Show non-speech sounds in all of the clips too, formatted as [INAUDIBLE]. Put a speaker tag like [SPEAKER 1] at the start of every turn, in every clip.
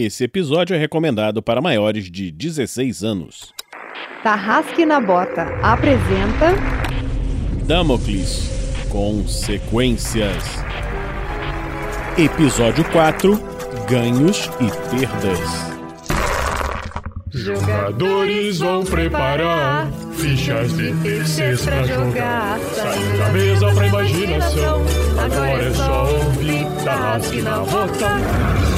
[SPEAKER 1] Esse episódio é recomendado para maiores de 16 anos.
[SPEAKER 2] Tarrasque na Bota apresenta
[SPEAKER 1] Damocles Consequências. Episódio 4 Ganhos e Perdas.
[SPEAKER 3] Jogadores vão preparar fichas de terceiros pra jogar. Saindo da mesa pra imaginação. Agora é só ouvir Tarrasque na Bota.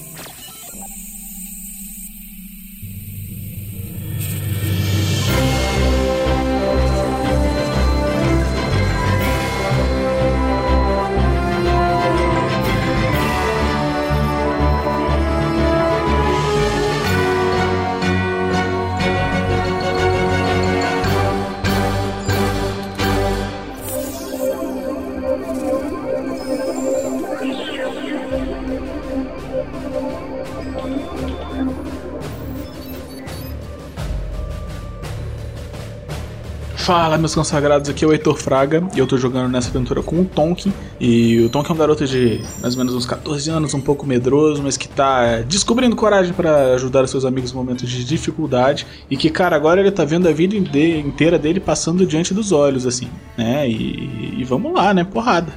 [SPEAKER 4] Fala, meus consagrados, aqui é o Heitor Fraga e eu tô jogando nessa aventura com o Tonkin. E o Tonkin é um garoto de mais ou menos uns 14 anos, um pouco medroso, mas que tá descobrindo coragem para ajudar seus amigos em momentos de dificuldade. E que, cara, agora ele tá vendo a vida inteira dele passando diante dos olhos, assim, né? E, e vamos lá, né? Porrada.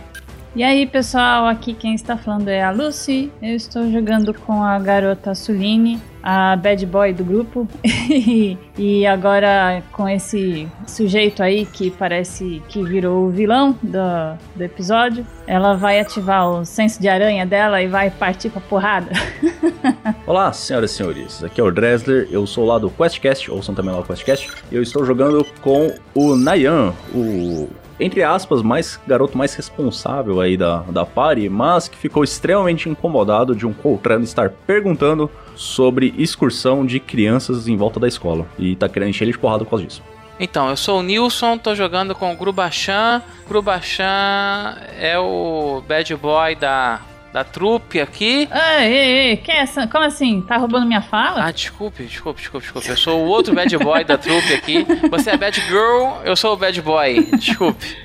[SPEAKER 5] E aí, pessoal, aqui quem está falando é a Lucy. Eu estou jogando com a garota Suline, a bad boy do grupo. [LAUGHS] e agora com esse sujeito aí que parece que virou o vilão do, do episódio, ela vai ativar o senso de aranha dela e vai partir pra porrada. [LAUGHS]
[SPEAKER 6] Olá, senhoras e senhores. Aqui é o Dresler, eu sou lá do QuestCast, ouçam também lá o QuestCast. E eu estou jogando com o Nayan, o entre aspas, mais garoto mais responsável aí da, da party, mas que ficou extremamente incomodado de um Coltrano estar perguntando sobre excursão de crianças em volta da escola. E tá querendo encher ele de porrada por causa disso.
[SPEAKER 7] Então, eu sou o Nilson, tô jogando com o Grubachan. Grubachan é o bad boy da da trupe aqui.
[SPEAKER 5] Ei, ei, ei, que é essa? Como assim? Tá roubando minha fala?
[SPEAKER 7] Ah, desculpe, desculpe, desculpe, desculpe. Eu sou o outro bad boy da trupe aqui. Você é bad girl, eu sou o bad boy. Desculpe.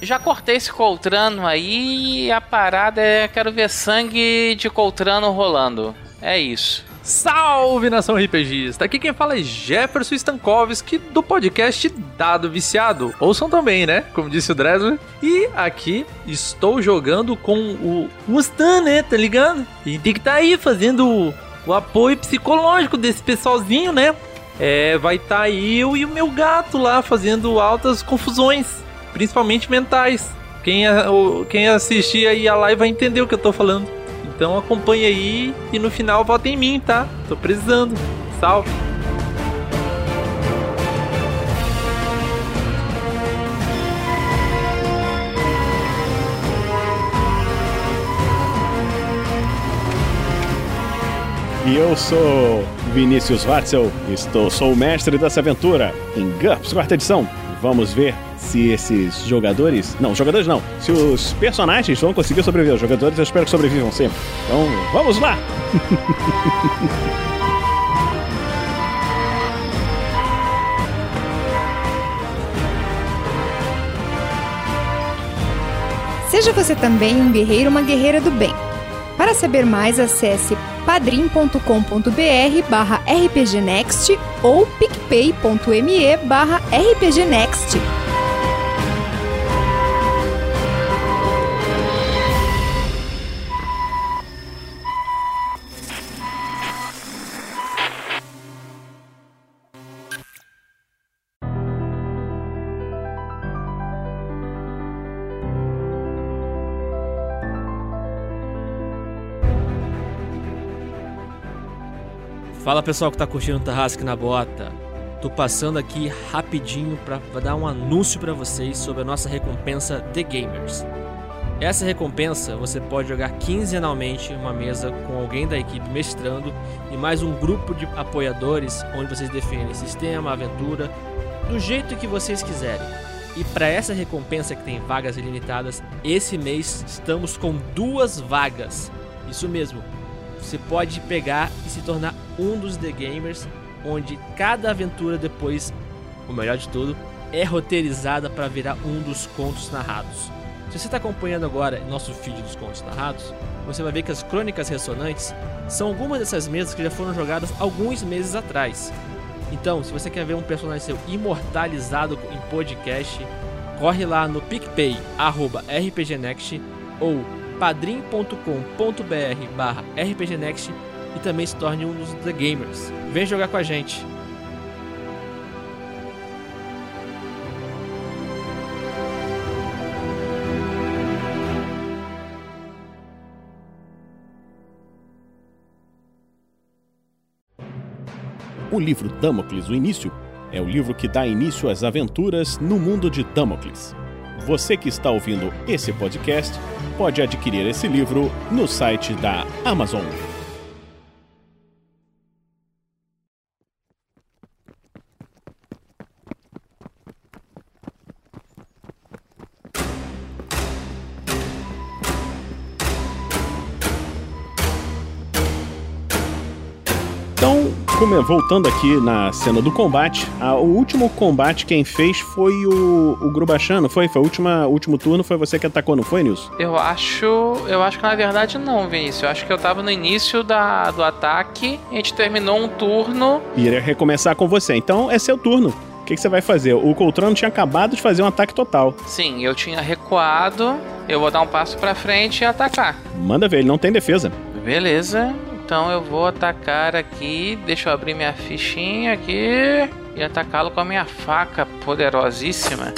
[SPEAKER 7] Já cortei esse Coltrano aí e a parada é quero ver sangue de Coltrano rolando. É isso.
[SPEAKER 8] Salve nação RPGista! Aqui quem fala é Jefferson Stankovski do podcast Dado Viciado. Ouçam também, né? Como disse o Dresler. E aqui estou jogando com o Mustan, né? Tá ligado? E tem que estar tá aí fazendo o, o, apoio psicológico desse pessoalzinho, né? É, vai estar tá eu e o meu gato lá fazendo altas confusões, principalmente mentais. Quem, quem assistir aí a live vai entender o que eu tô falando. Então acompanha aí e no final vota em mim, tá? Tô precisando. Salve!
[SPEAKER 1] E eu sou Vinícius Watzel, estou, sou o mestre dessa aventura em GURPS, quarta edição. Vamos ver se esses jogadores. Não, jogadores não. Se os personagens vão conseguir sobreviver. Os jogadores eu espero que sobrevivam sempre. Então, vamos lá!
[SPEAKER 2] Seja você também um guerreiro ou uma guerreira do bem. Para saber mais, acesse padrim.com.br barra rpgnext ou picpay.me barra rpgnext.
[SPEAKER 8] Fala pessoal que tá curtindo o Tarrasque na Bota. Tô passando aqui rapidinho para dar um anúncio para vocês sobre a nossa recompensa The Gamers. Essa recompensa você pode jogar quinzenalmente uma mesa com alguém da equipe mestrando e mais um grupo de apoiadores onde vocês definem sistema, aventura, do jeito que vocês quiserem. E para essa recompensa que tem vagas ilimitadas, esse mês estamos com duas vagas. Isso mesmo, você pode pegar e se tornar um dos The Gamers
[SPEAKER 9] onde cada aventura depois, o melhor de tudo, é roteirizada para virar um dos contos narrados. Se você está acompanhando agora nosso feed dos contos narrados, você vai ver que as crônicas ressonantes são algumas dessas mesas que já foram jogadas alguns meses atrás. Então, se você quer ver um personagem seu imortalizado em podcast, corre lá no PicPay, RPGnext ou padrim.com.br RPGnext e também se torne um dos The Gamers. Vem jogar com a gente!
[SPEAKER 1] O livro Damocles, o início, é o livro que dá início às aventuras no mundo de Damocles. Você que está ouvindo esse podcast pode adquirir esse livro no site da Amazon. Voltando aqui na cena do combate, a- o último combate quem fez foi o, o Grubachan, não foi? Foi o última, último turno, foi você que atacou, não foi, Nilson?
[SPEAKER 7] Eu acho. Eu acho que na verdade não, Vinícius. Eu acho que eu tava no início da, do ataque. A gente terminou um turno.
[SPEAKER 1] E iria recomeçar com você. Então, é seu turno. O que, que você vai fazer? O Coltrano tinha acabado de fazer um ataque total.
[SPEAKER 7] Sim, eu tinha recuado. Eu vou dar um passo pra frente e atacar.
[SPEAKER 1] Manda ver, ele não tem defesa.
[SPEAKER 7] Beleza. Então eu vou atacar aqui. Deixa eu abrir minha fichinha aqui. E atacá-lo com a minha faca poderosíssima.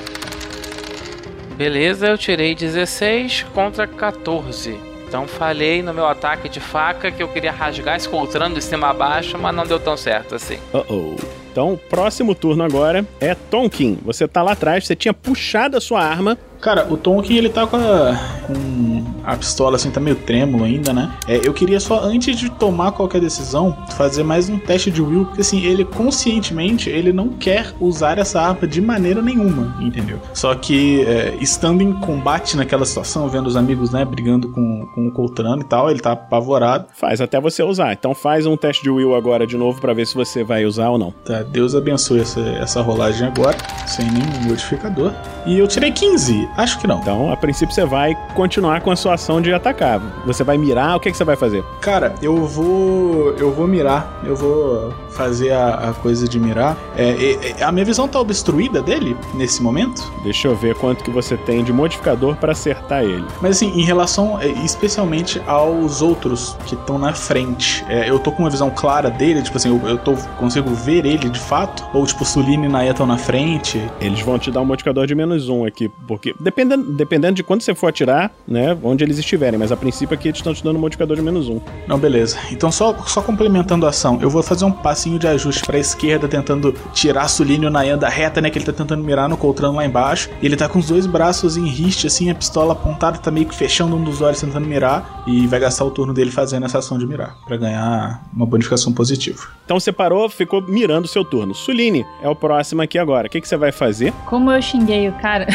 [SPEAKER 7] Beleza, eu tirei 16 contra 14. Então falhei no meu ataque de faca que eu queria rasgar esse coltrano de cima a baixo, mas não deu tão certo assim.
[SPEAKER 1] Uh-oh. Então, próximo turno agora é Tonkin. Você tá lá atrás, você tinha puxado a sua arma.
[SPEAKER 4] Cara, o Tonkin ele tá com a, com a pistola assim, tá meio trêmulo ainda, né? É, eu queria só, antes de tomar qualquer decisão, fazer mais um teste de will, porque assim, ele conscientemente, ele não quer usar essa arma de maneira nenhuma, entendeu? Só que, é, estando em combate naquela situação, vendo os amigos, né, brigando com, com o Coltrano e tal, ele tá apavorado.
[SPEAKER 1] Faz até você usar. Então faz um teste de will agora de novo pra ver se você vai usar ou não.
[SPEAKER 4] Tá, Deus abençoe essa, essa rolagem agora, sem nenhum modificador. E eu tirei 15, acho que não.
[SPEAKER 1] Então, a princípio, você vai continuar com a sua ação de atacar. Você vai mirar, o que, que você vai fazer?
[SPEAKER 4] Cara, eu vou. Eu vou mirar. Eu vou fazer a, a coisa de mirar. É, é, é, a minha visão tá obstruída dele nesse momento.
[SPEAKER 1] Deixa eu ver quanto que você tem de modificador pra acertar ele.
[SPEAKER 4] Mas assim, em relação é, especialmente aos outros que estão na frente, é, eu tô com uma visão clara dele, tipo assim, eu, eu tô, consigo ver ele de fato? Ou tipo, Suline e Naya estão na frente?
[SPEAKER 1] Eles vão te dar um modificador de menos um aqui, porque dependendo, dependendo de quando você for atirar, né, onde eles estiverem, mas a princípio aqui eles estão te dando um modificador de menos um.
[SPEAKER 4] Não, beleza. Então só, só complementando a ação, eu vou fazer um passinho de ajuste pra esquerda, tentando tirar Suline e o Nayan da reta, né, que ele tá tentando mirar no Coltrano lá embaixo. E ele tá com os dois braços em riste, assim, a pistola apontada, tá meio que fechando um dos olhos tentando mirar, e vai gastar o turno dele fazendo essa ação de mirar, pra ganhar uma bonificação positiva.
[SPEAKER 1] Então você parou, ficou mirando o seu turno. Suline é o próximo aqui agora. O que, que você vai fazer?
[SPEAKER 5] Como eu xinguei o cara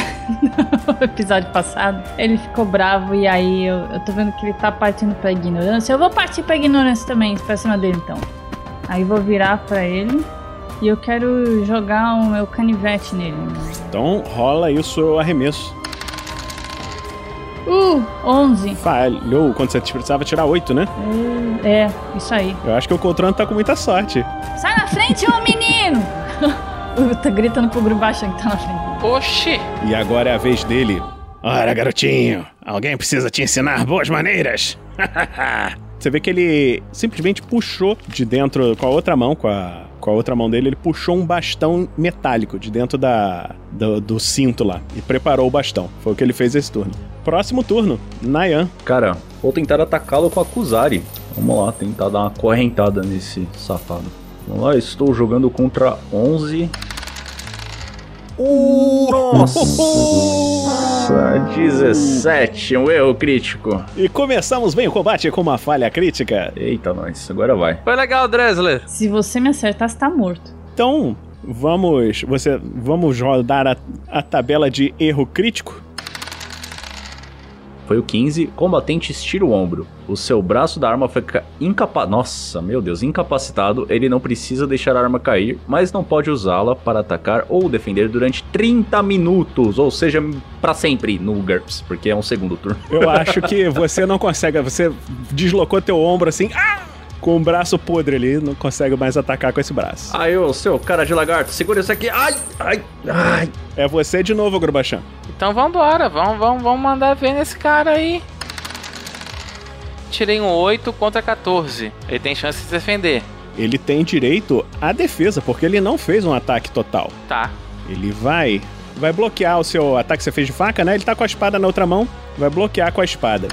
[SPEAKER 5] [LAUGHS] no episódio passado, ele ficou bravo e aí eu, eu tô vendo que ele tá partindo pra ignorância. Eu vou partir pra ignorância também, pra cima dele então. Aí vou virar pra ele e eu quero jogar o meu canivete nele.
[SPEAKER 1] Então rola aí o seu arremesso.
[SPEAKER 5] Uh, 11.
[SPEAKER 1] Falhou quando você precisava tirar 8, né?
[SPEAKER 5] É, isso aí.
[SPEAKER 1] Eu acho que o Coltrano tá com muita sorte.
[SPEAKER 5] Sai na frente, ô menino! [LAUGHS] tá gritando pro Grubachan que tá na frente.
[SPEAKER 7] Oxi!
[SPEAKER 1] E agora é a vez dele. Ora, garotinho, alguém precisa te ensinar boas maneiras. [LAUGHS] Você vê que ele simplesmente puxou de dentro, com a outra mão, com a, com a outra mão dele, ele puxou um bastão metálico de dentro da, do, do cinto lá e preparou o bastão. Foi o que ele fez esse turno. Próximo turno, Nayan.
[SPEAKER 6] Cara, vou tentar atacá-lo com a Kuzari. Vamos lá, tentar dar uma correntada nesse safado. Vamos lá, estou jogando contra 11. Nossa, 17, um erro crítico.
[SPEAKER 1] E começamos bem o combate com uma falha crítica.
[SPEAKER 6] Eita, nós, agora vai.
[SPEAKER 8] Foi legal, Dresler.
[SPEAKER 5] Se você me acertar, você tá morto.
[SPEAKER 1] Então, vamos, você, vamos rodar a, a tabela de erro crítico.
[SPEAKER 6] Foi o 15. Combatente estira o ombro. O seu braço da arma fica incapaz. Nossa, meu Deus, incapacitado. Ele não precisa deixar a arma cair, mas não pode usá-la para atacar ou defender durante 30 minutos. Ou seja, para sempre no GURPS, porque é um segundo turno.
[SPEAKER 1] Eu acho que você não consegue. Você deslocou teu ombro assim. Ah! Com o braço podre ali, não consegue mais atacar com esse braço.
[SPEAKER 6] Aí, ô seu cara de lagarto, segura isso aqui. Ai, ai, ai.
[SPEAKER 1] É você de novo, Grubachan.
[SPEAKER 7] Então vambora, vamos, vamos, vamos mandar ver nesse cara aí. Tirei um 8 contra 14. Ele tem chance de se defender.
[SPEAKER 1] Ele tem direito à defesa, porque ele não fez um ataque total.
[SPEAKER 7] Tá.
[SPEAKER 1] Ele vai. Vai bloquear o seu ataque que você fez de faca, né? Ele tá com a espada na outra mão. Vai bloquear com a espada.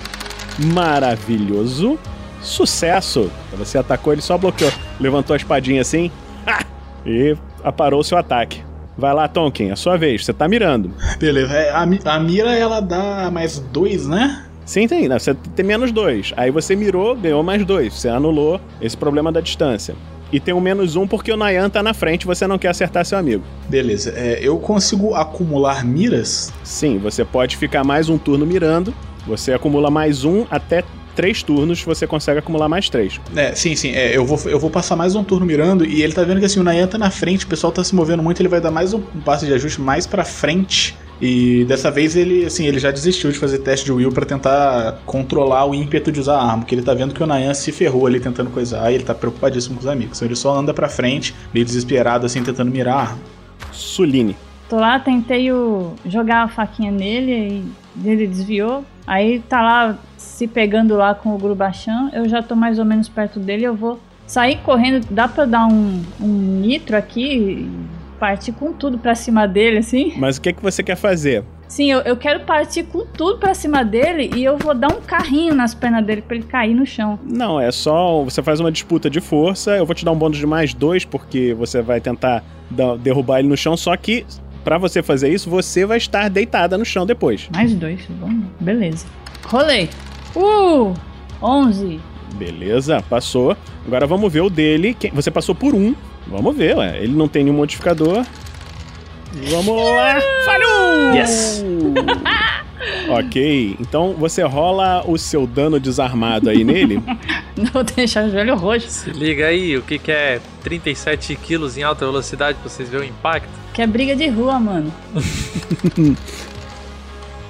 [SPEAKER 1] Maravilhoso. Sucesso. Você atacou, ele só bloqueou. Levantou a espadinha assim. [LAUGHS] Ha! E aparou o seu ataque. Vai lá, Tonkin, é a sua vez. Você tá mirando.
[SPEAKER 4] Beleza, é, a, a mira ela dá mais dois, né?
[SPEAKER 1] Sim, tem. Você tem menos dois. Aí você mirou, ganhou mais dois. Você anulou esse problema da distância. E tem um menos um porque o Nayan tá na frente e você não quer acertar seu amigo.
[SPEAKER 4] Beleza, é, eu consigo acumular miras?
[SPEAKER 1] Sim, você pode ficar mais um turno mirando. Você acumula mais um até três turnos, você consegue acumular mais três.
[SPEAKER 4] É, sim, sim, é, eu, vou, eu vou passar mais um turno mirando e ele tá vendo que assim, o Nayan tá na frente, o pessoal tá se movendo muito, ele vai dar mais um, um passo de ajuste mais pra frente. E dessa vez ele, assim, ele já desistiu de fazer teste de will pra tentar controlar o ímpeto de usar a arma, porque ele tá vendo que o Nayan se ferrou ali tentando coisar e ele tá preocupadíssimo com os amigos. Então ele só anda pra frente, meio desesperado assim, tentando mirar a arma.
[SPEAKER 1] Suline.
[SPEAKER 5] Tô lá, tentei o- jogar a faquinha nele e ele desviou. Aí tá lá se pegando lá com o Grubachan. Eu já tô mais ou menos perto dele. Eu vou sair correndo. Dá pra dar um, um nitro aqui e partir com tudo pra cima dele, assim?
[SPEAKER 1] Mas o que, que você quer fazer?
[SPEAKER 5] Sim, eu, eu quero partir com tudo pra cima dele e eu vou dar um carrinho nas pernas dele pra ele cair no chão.
[SPEAKER 1] Não, é só. Você faz uma disputa de força. Eu vou te dar um bônus de mais dois, porque você vai tentar derrubar ele no chão. Só que, pra você fazer isso, você vai estar deitada no chão depois.
[SPEAKER 5] Mais dois, vamos. Beleza. Rolei. Uh! 11.
[SPEAKER 1] Beleza, passou. Agora vamos ver o dele. Quem- Você passou por um. Vamos ver, ué. Ele não tem nenhum modificador. Vamos lá. [LAUGHS] Falhou!
[SPEAKER 6] Yes. [LAUGHS]
[SPEAKER 1] ok, então você rola o seu dano desarmado aí nele. [LAUGHS]
[SPEAKER 5] Não vou deixar o joelho roxo.
[SPEAKER 8] Se liga aí, o que, que é 37 quilos em alta velocidade pra vocês verem o impacto?
[SPEAKER 5] Que é briga de rua, mano.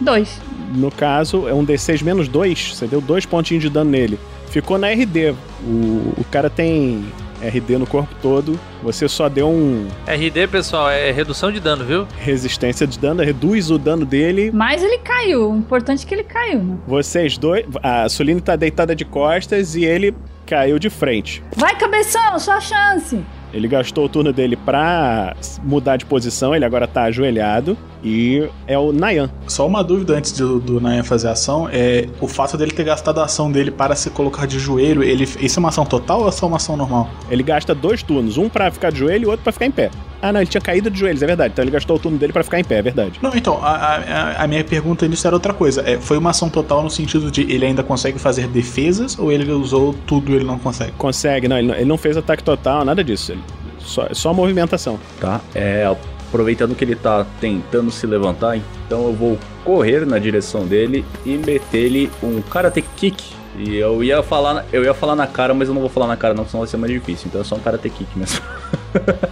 [SPEAKER 5] Dois.
[SPEAKER 1] No caso, é um D6 menos 2. Você deu dois pontinhos de dano nele. Ficou na RD. O, o cara tem RD no corpo todo. Você só deu um
[SPEAKER 8] RD, pessoal, é redução de dano, viu?
[SPEAKER 1] resistência de dano, reduz o dano dele.
[SPEAKER 5] Mas ele caiu. O importante é que ele caiu, né?
[SPEAKER 1] Vocês dois. A Suline tá deitada de costas e ele caiu de frente.
[SPEAKER 5] Vai, cabeção, sua chance.
[SPEAKER 1] Ele gastou o turno dele pra mudar de posição, ele agora tá ajoelhado. E é o Nayan.
[SPEAKER 4] Só uma dúvida antes do, do Nayan fazer a ação, é o fato dele ter gastado a ação dele para se colocar de joelho, ele, isso é uma ação total ou é só uma ação normal?
[SPEAKER 1] Ele gasta dois turnos, um pra ficar de joelho e outro pra ficar em pé. Ah, não, ele tinha caído de joelhos, é verdade. Então ele gastou o turno dele pra ficar em pé, é verdade.
[SPEAKER 4] Não, então, a, a, a minha pergunta nisso era outra coisa. É, foi uma ação total no sentido de ele ainda consegue fazer defesas ou ele usou tudo e ele não consegue?
[SPEAKER 1] Consegue, não, ele não, ele não fez ataque total, nada disso. Ele, só, só movimentação.
[SPEAKER 6] Tá? É, aproveitando que ele tá tentando se levantar, então eu vou correr na direção dele e meter-lhe um Karate Kick. E eu ia falar, eu ia falar na cara, mas eu não vou falar na cara não, senão vai ser mais difícil. Então é só um Karate Kick mesmo. [LAUGHS]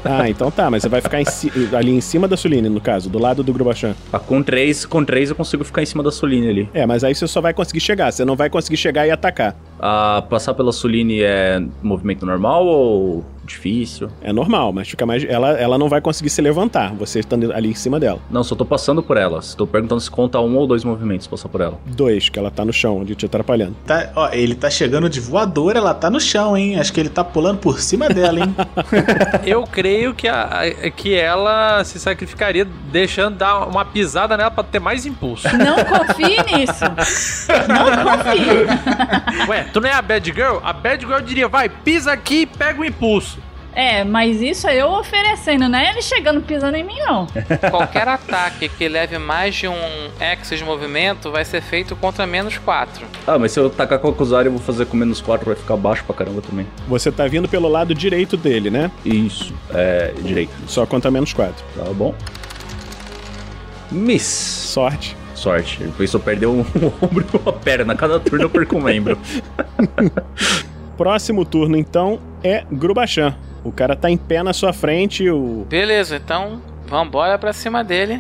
[SPEAKER 1] Ah, então tá, mas você vai ficar em ci- ali em cima da Suline, no caso, do lado do Grubachan.
[SPEAKER 6] Ah, com três, com três eu consigo ficar em cima da Soline ali.
[SPEAKER 1] É, mas aí você só vai conseguir chegar, você não vai conseguir chegar e atacar.
[SPEAKER 6] Ah, passar pela Soline é movimento normal ou difícil?
[SPEAKER 1] É normal, mas fica mais. Ela, ela não vai conseguir se levantar, você estando ali em cima dela.
[SPEAKER 6] Não, só tô passando por ela. Estou perguntando se conta um ou dois movimentos passar por ela.
[SPEAKER 1] Dois, que ela tá no chão, onde te atrapalhando.
[SPEAKER 4] Tá, ó, ele tá chegando de voador, ela tá no chão, hein? Acho que ele tá pulando por cima dela, hein? [LAUGHS]
[SPEAKER 8] Eu creio que, a, a- que ela se sacrificaria deixando dar uma pisada nela pra ter mais impulso.
[SPEAKER 5] Não confie nisso. Não [LAUGHS] confie.
[SPEAKER 8] Ué, tu não é a bad girl? A bad girl diria, vai, pisa aqui e pega o impulso.
[SPEAKER 5] É, mas isso é eu oferecendo, não é ele chegando pisando em mim, não. [LAUGHS]
[SPEAKER 7] Qualquer ataque que leve mais de um X de movimento vai ser feito contra menos 4.
[SPEAKER 6] Ah, mas se eu tacar com a Kuzari, eu vou fazer com menos 4, vai ficar baixo pra caramba também.
[SPEAKER 1] Você tá vindo pelo lado direito dele, né?
[SPEAKER 6] Isso, é direito.
[SPEAKER 1] Só conta menos quatro.
[SPEAKER 6] Tá bom. Miss.
[SPEAKER 1] Sorte.
[SPEAKER 6] Sorte. Ele pensou perder um, um [LAUGHS] ombro e uma perna. Cada turno eu perco um membro. [LAUGHS]
[SPEAKER 1] Próximo turno, então, é Grubachan. O cara tá em pé na sua frente, o.
[SPEAKER 7] Beleza, então vambora pra cima dele.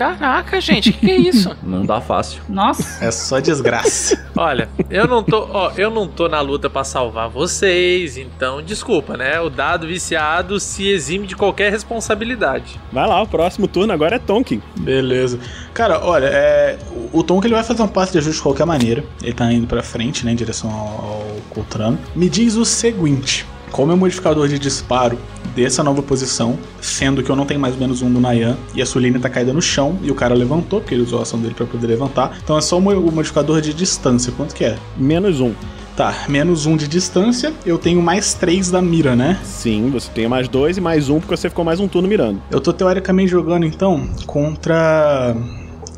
[SPEAKER 7] Caraca, gente, que que é isso? [LAUGHS]
[SPEAKER 6] Não dá fácil.
[SPEAKER 5] Nossa.
[SPEAKER 4] É só desgraça. [LAUGHS]
[SPEAKER 8] Olha, eu não tô, ó, eu não tô na luta pra salvar vocês, então desculpa, né? O dado viciado se exime de qualquer responsabilidade.
[SPEAKER 1] Vai lá, o próximo turno agora é Tonkin.
[SPEAKER 4] Beleza. Cara, olha, é, o- que ele vai fazer um passo de ajuste de qualquer maneira. Ele tá indo pra frente, né, em direção ao, ao Coltrano. Me diz o seguinte: qual é o modificador de disparo dessa nova posição, sendo que eu não tenho mais menos um do Nayan e a Suline tá caída no chão e o cara levantou, porque ele usou a ação dele pra poder levantar. Então é só o mo- o modificador de distância. Quanto que é?
[SPEAKER 1] Menos um.
[SPEAKER 4] Tá, menos um de distância, eu tenho mais três da mira, né?
[SPEAKER 1] Sim, você tem mais dois e mais um porque você ficou mais um turno mirando.
[SPEAKER 4] Eu tô teoricamente jogando então contra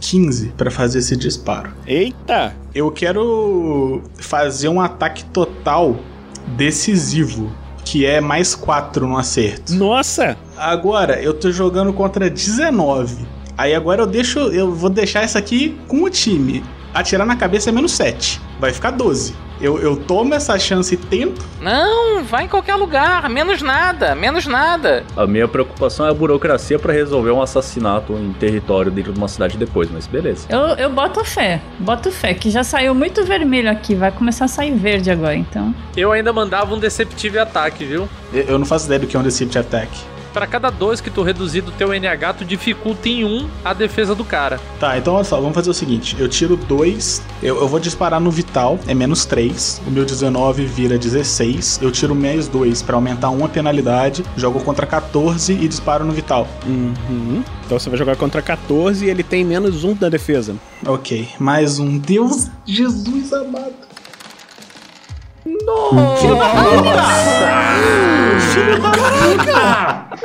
[SPEAKER 4] 15 pra fazer esse disparo.
[SPEAKER 1] Eita!
[SPEAKER 4] Eu quero fazer um ataque total decisivo, que é mais 4 no acerto.
[SPEAKER 1] Nossa!
[SPEAKER 4] Agora, eu tô jogando contra 19. Aí agora eu deixo, eu vou deixar essa aqui com o time. Atirar na cabeça é menos 7. Vai ficar 12. Eu, eu tomo essa chance e tento.
[SPEAKER 7] Não, vai em qualquer lugar, menos nada, menos nada.
[SPEAKER 6] A minha preocupação é a burocracia pra resolver um assassinato em território dentro de uma cidade depois, mas beleza.
[SPEAKER 5] Eu, eu boto fé, boto fé, que já saiu muito vermelho aqui, vai começar a sair verde agora, então.
[SPEAKER 8] Eu ainda mandava um Deceptive ataque, viu?
[SPEAKER 4] Eu, eu não faço ideia do que é um Deceive Attack.
[SPEAKER 8] Pra cada dois que tu reduzir do teu NH, tu dificulta em um a defesa do cara.
[SPEAKER 4] Tá, então olha só, vamos fazer o seguinte: eu tiro 2, eu, eu vou disparar no Vital, é menos 3, o meu 19 vira 16, eu tiro mais 2 pra aumentar uma penalidade, jogo contra 14 e disparo no Vital.
[SPEAKER 1] Uhum. Então você vai jogar contra 14 e ele tem menos um na defesa.
[SPEAKER 4] Ok, mais um. Deus, Jesus amado.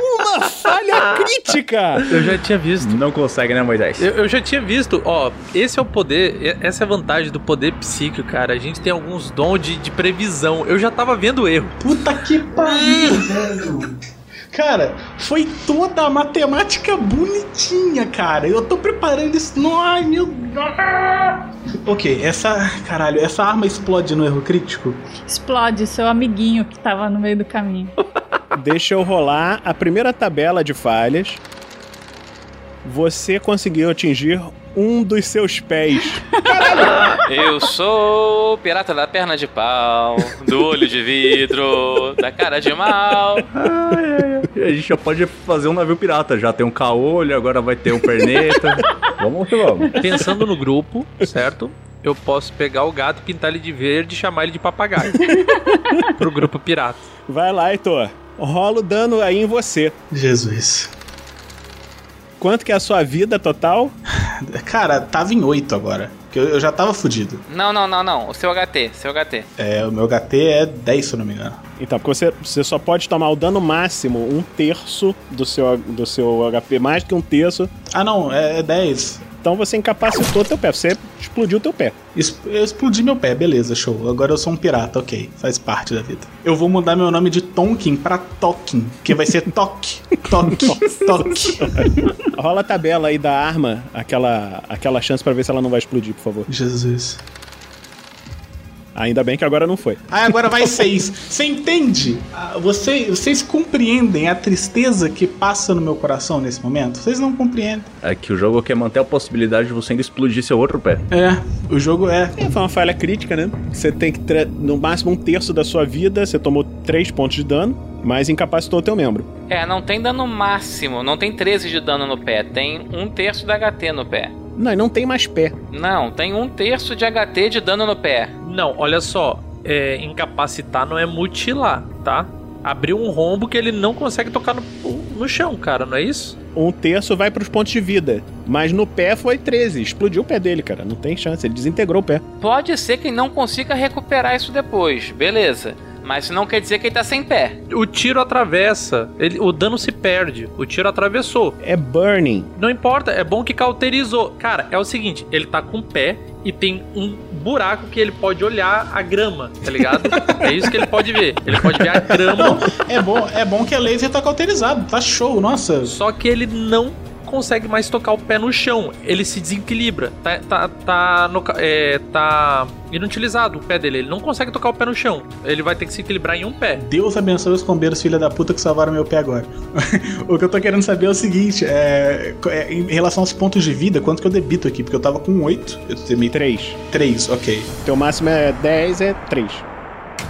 [SPEAKER 1] Uma falha crítica!
[SPEAKER 8] Eu já tinha visto.
[SPEAKER 6] Não consegue, né, Moisés?
[SPEAKER 8] Eu, eu já tinha visto, ó, esse é o poder, essa é a vantagem do poder psíquico, cara. A gente tem alguns dons de, de previsão. Eu já tava vendo o erro.
[SPEAKER 4] Puta que pariu, [LAUGHS] velho. Cara, foi toda a matemática bonitinha, cara. Eu tô preparando isso. Ai, meu Deus. Ok, essa. Caralho, essa arma explode no erro crítico?
[SPEAKER 5] Explode seu amiguinho que tava no meio do caminho. [LAUGHS]
[SPEAKER 1] Deixa eu rolar a primeira tabela de falhas. Você conseguiu atingir um dos seus pés.
[SPEAKER 7] Eu sou o pirata da perna de pau, do olho de vidro, da cara de mal.
[SPEAKER 6] A gente já pode fazer um navio pirata. Já tem um caolho, agora vai ter um perneta. vamos que vamos.
[SPEAKER 8] Pensando no grupo, certo? Eu posso pegar o gato, pintar ele de verde e chamar ele de papagaio. Pro grupo pirata.
[SPEAKER 1] Vai lá, Heitor. Rola o dano aí em você.
[SPEAKER 4] Jesus.
[SPEAKER 1] Quanto que é a sua vida total?
[SPEAKER 4] Cara, tava em 8 agora. Porque eu, já tava fudido.
[SPEAKER 7] Não, não, não, não. O seu HT, seu HT.
[SPEAKER 4] É, o meu HT é 10, se eu não me engano.
[SPEAKER 1] Então, porque você, você só pode tomar o dano máximo, um terço do seu, do seu HP, mais do que um terço.
[SPEAKER 4] Ah, não, é, é 10.
[SPEAKER 1] Então você incapacitou teu pé, você explodiu teu pé.
[SPEAKER 4] Eu explodi meu pé, beleza, show. Agora eu sou um pirata, ok. Faz parte da vida. Eu vou mudar meu nome de Tonkin pra Tokin, que vai ser Tok. Tok. [LAUGHS] Tok.
[SPEAKER 1] Rola a tabela aí da arma, aquela, aquela chance pra ver se ela não vai explodir, por favor.
[SPEAKER 4] Jesus.
[SPEAKER 1] Ainda bem que agora não foi.
[SPEAKER 4] Ah, agora vai seis. Você entende? Ah, você- vocês compreendem a tristeza que passa no meu coração nesse momento? Vocês não compreendem.
[SPEAKER 6] É que o jogo quer manter a possibilidade de você ainda explodir seu outro pé.
[SPEAKER 4] É, o jogo é.
[SPEAKER 1] É, foi uma falha crítica, né? Você tem que, no máximo, um terço da sua vida, você tomou 3 pontos de dano, mas incapacitou o teu membro.
[SPEAKER 7] É, não tem dano máximo, não tem 13 de dano no pé, tem um terço da HT no pé.
[SPEAKER 1] Não, e não tem mais pé.
[SPEAKER 7] Não, tem um terço de HT de dano no pé.
[SPEAKER 8] Não, olha só. É, incapacitar não é mutilar, tá? Abriu um rombo que ele não consegue tocar no, no chão, cara, não é isso?
[SPEAKER 1] Um terço vai pros pontos de vida. Mas no pé foi 13. Explodiu o pé dele, cara. Não tem chance. Ele desintegrou o pé.
[SPEAKER 7] Pode ser que não consiga recuperar isso depois, beleza. Mas isso não quer dizer que ele tá sem pé.
[SPEAKER 8] O tiro atravessa, ele, o dano se perde. O tiro atravessou.
[SPEAKER 1] É burning.
[SPEAKER 8] Não importa, é bom que cauterizou. Cara, é o seguinte, ele tá com o pé e tem um buraco que ele pode olhar a grama, tá ligado? [LAUGHS] é isso que ele pode ver. Ele pode ver a [LAUGHS] grama,
[SPEAKER 4] É bom, é bom que a laser tá cauterizado, tá show, nossa.
[SPEAKER 8] só que ele não consegue mais tocar o pé no chão. Ele se desequilibra. Tá, tá, tá, no é, tá inutilizado o pé dele. Ele não consegue tocar o pé no chão. Ele vai ter que se equilibrar em um pé.
[SPEAKER 4] Deus abençoe os pombeiros, filha da puta, que salvaram meu pé agora. [LAUGHS] o que eu tô querendo saber é o seguinte: é, é, em relação aos pontos de vida, quanto que eu debito aqui? Porque eu tava com 8, eu terminei
[SPEAKER 1] 3.
[SPEAKER 4] 3, ok.
[SPEAKER 1] Teu máximo é 10, é 3.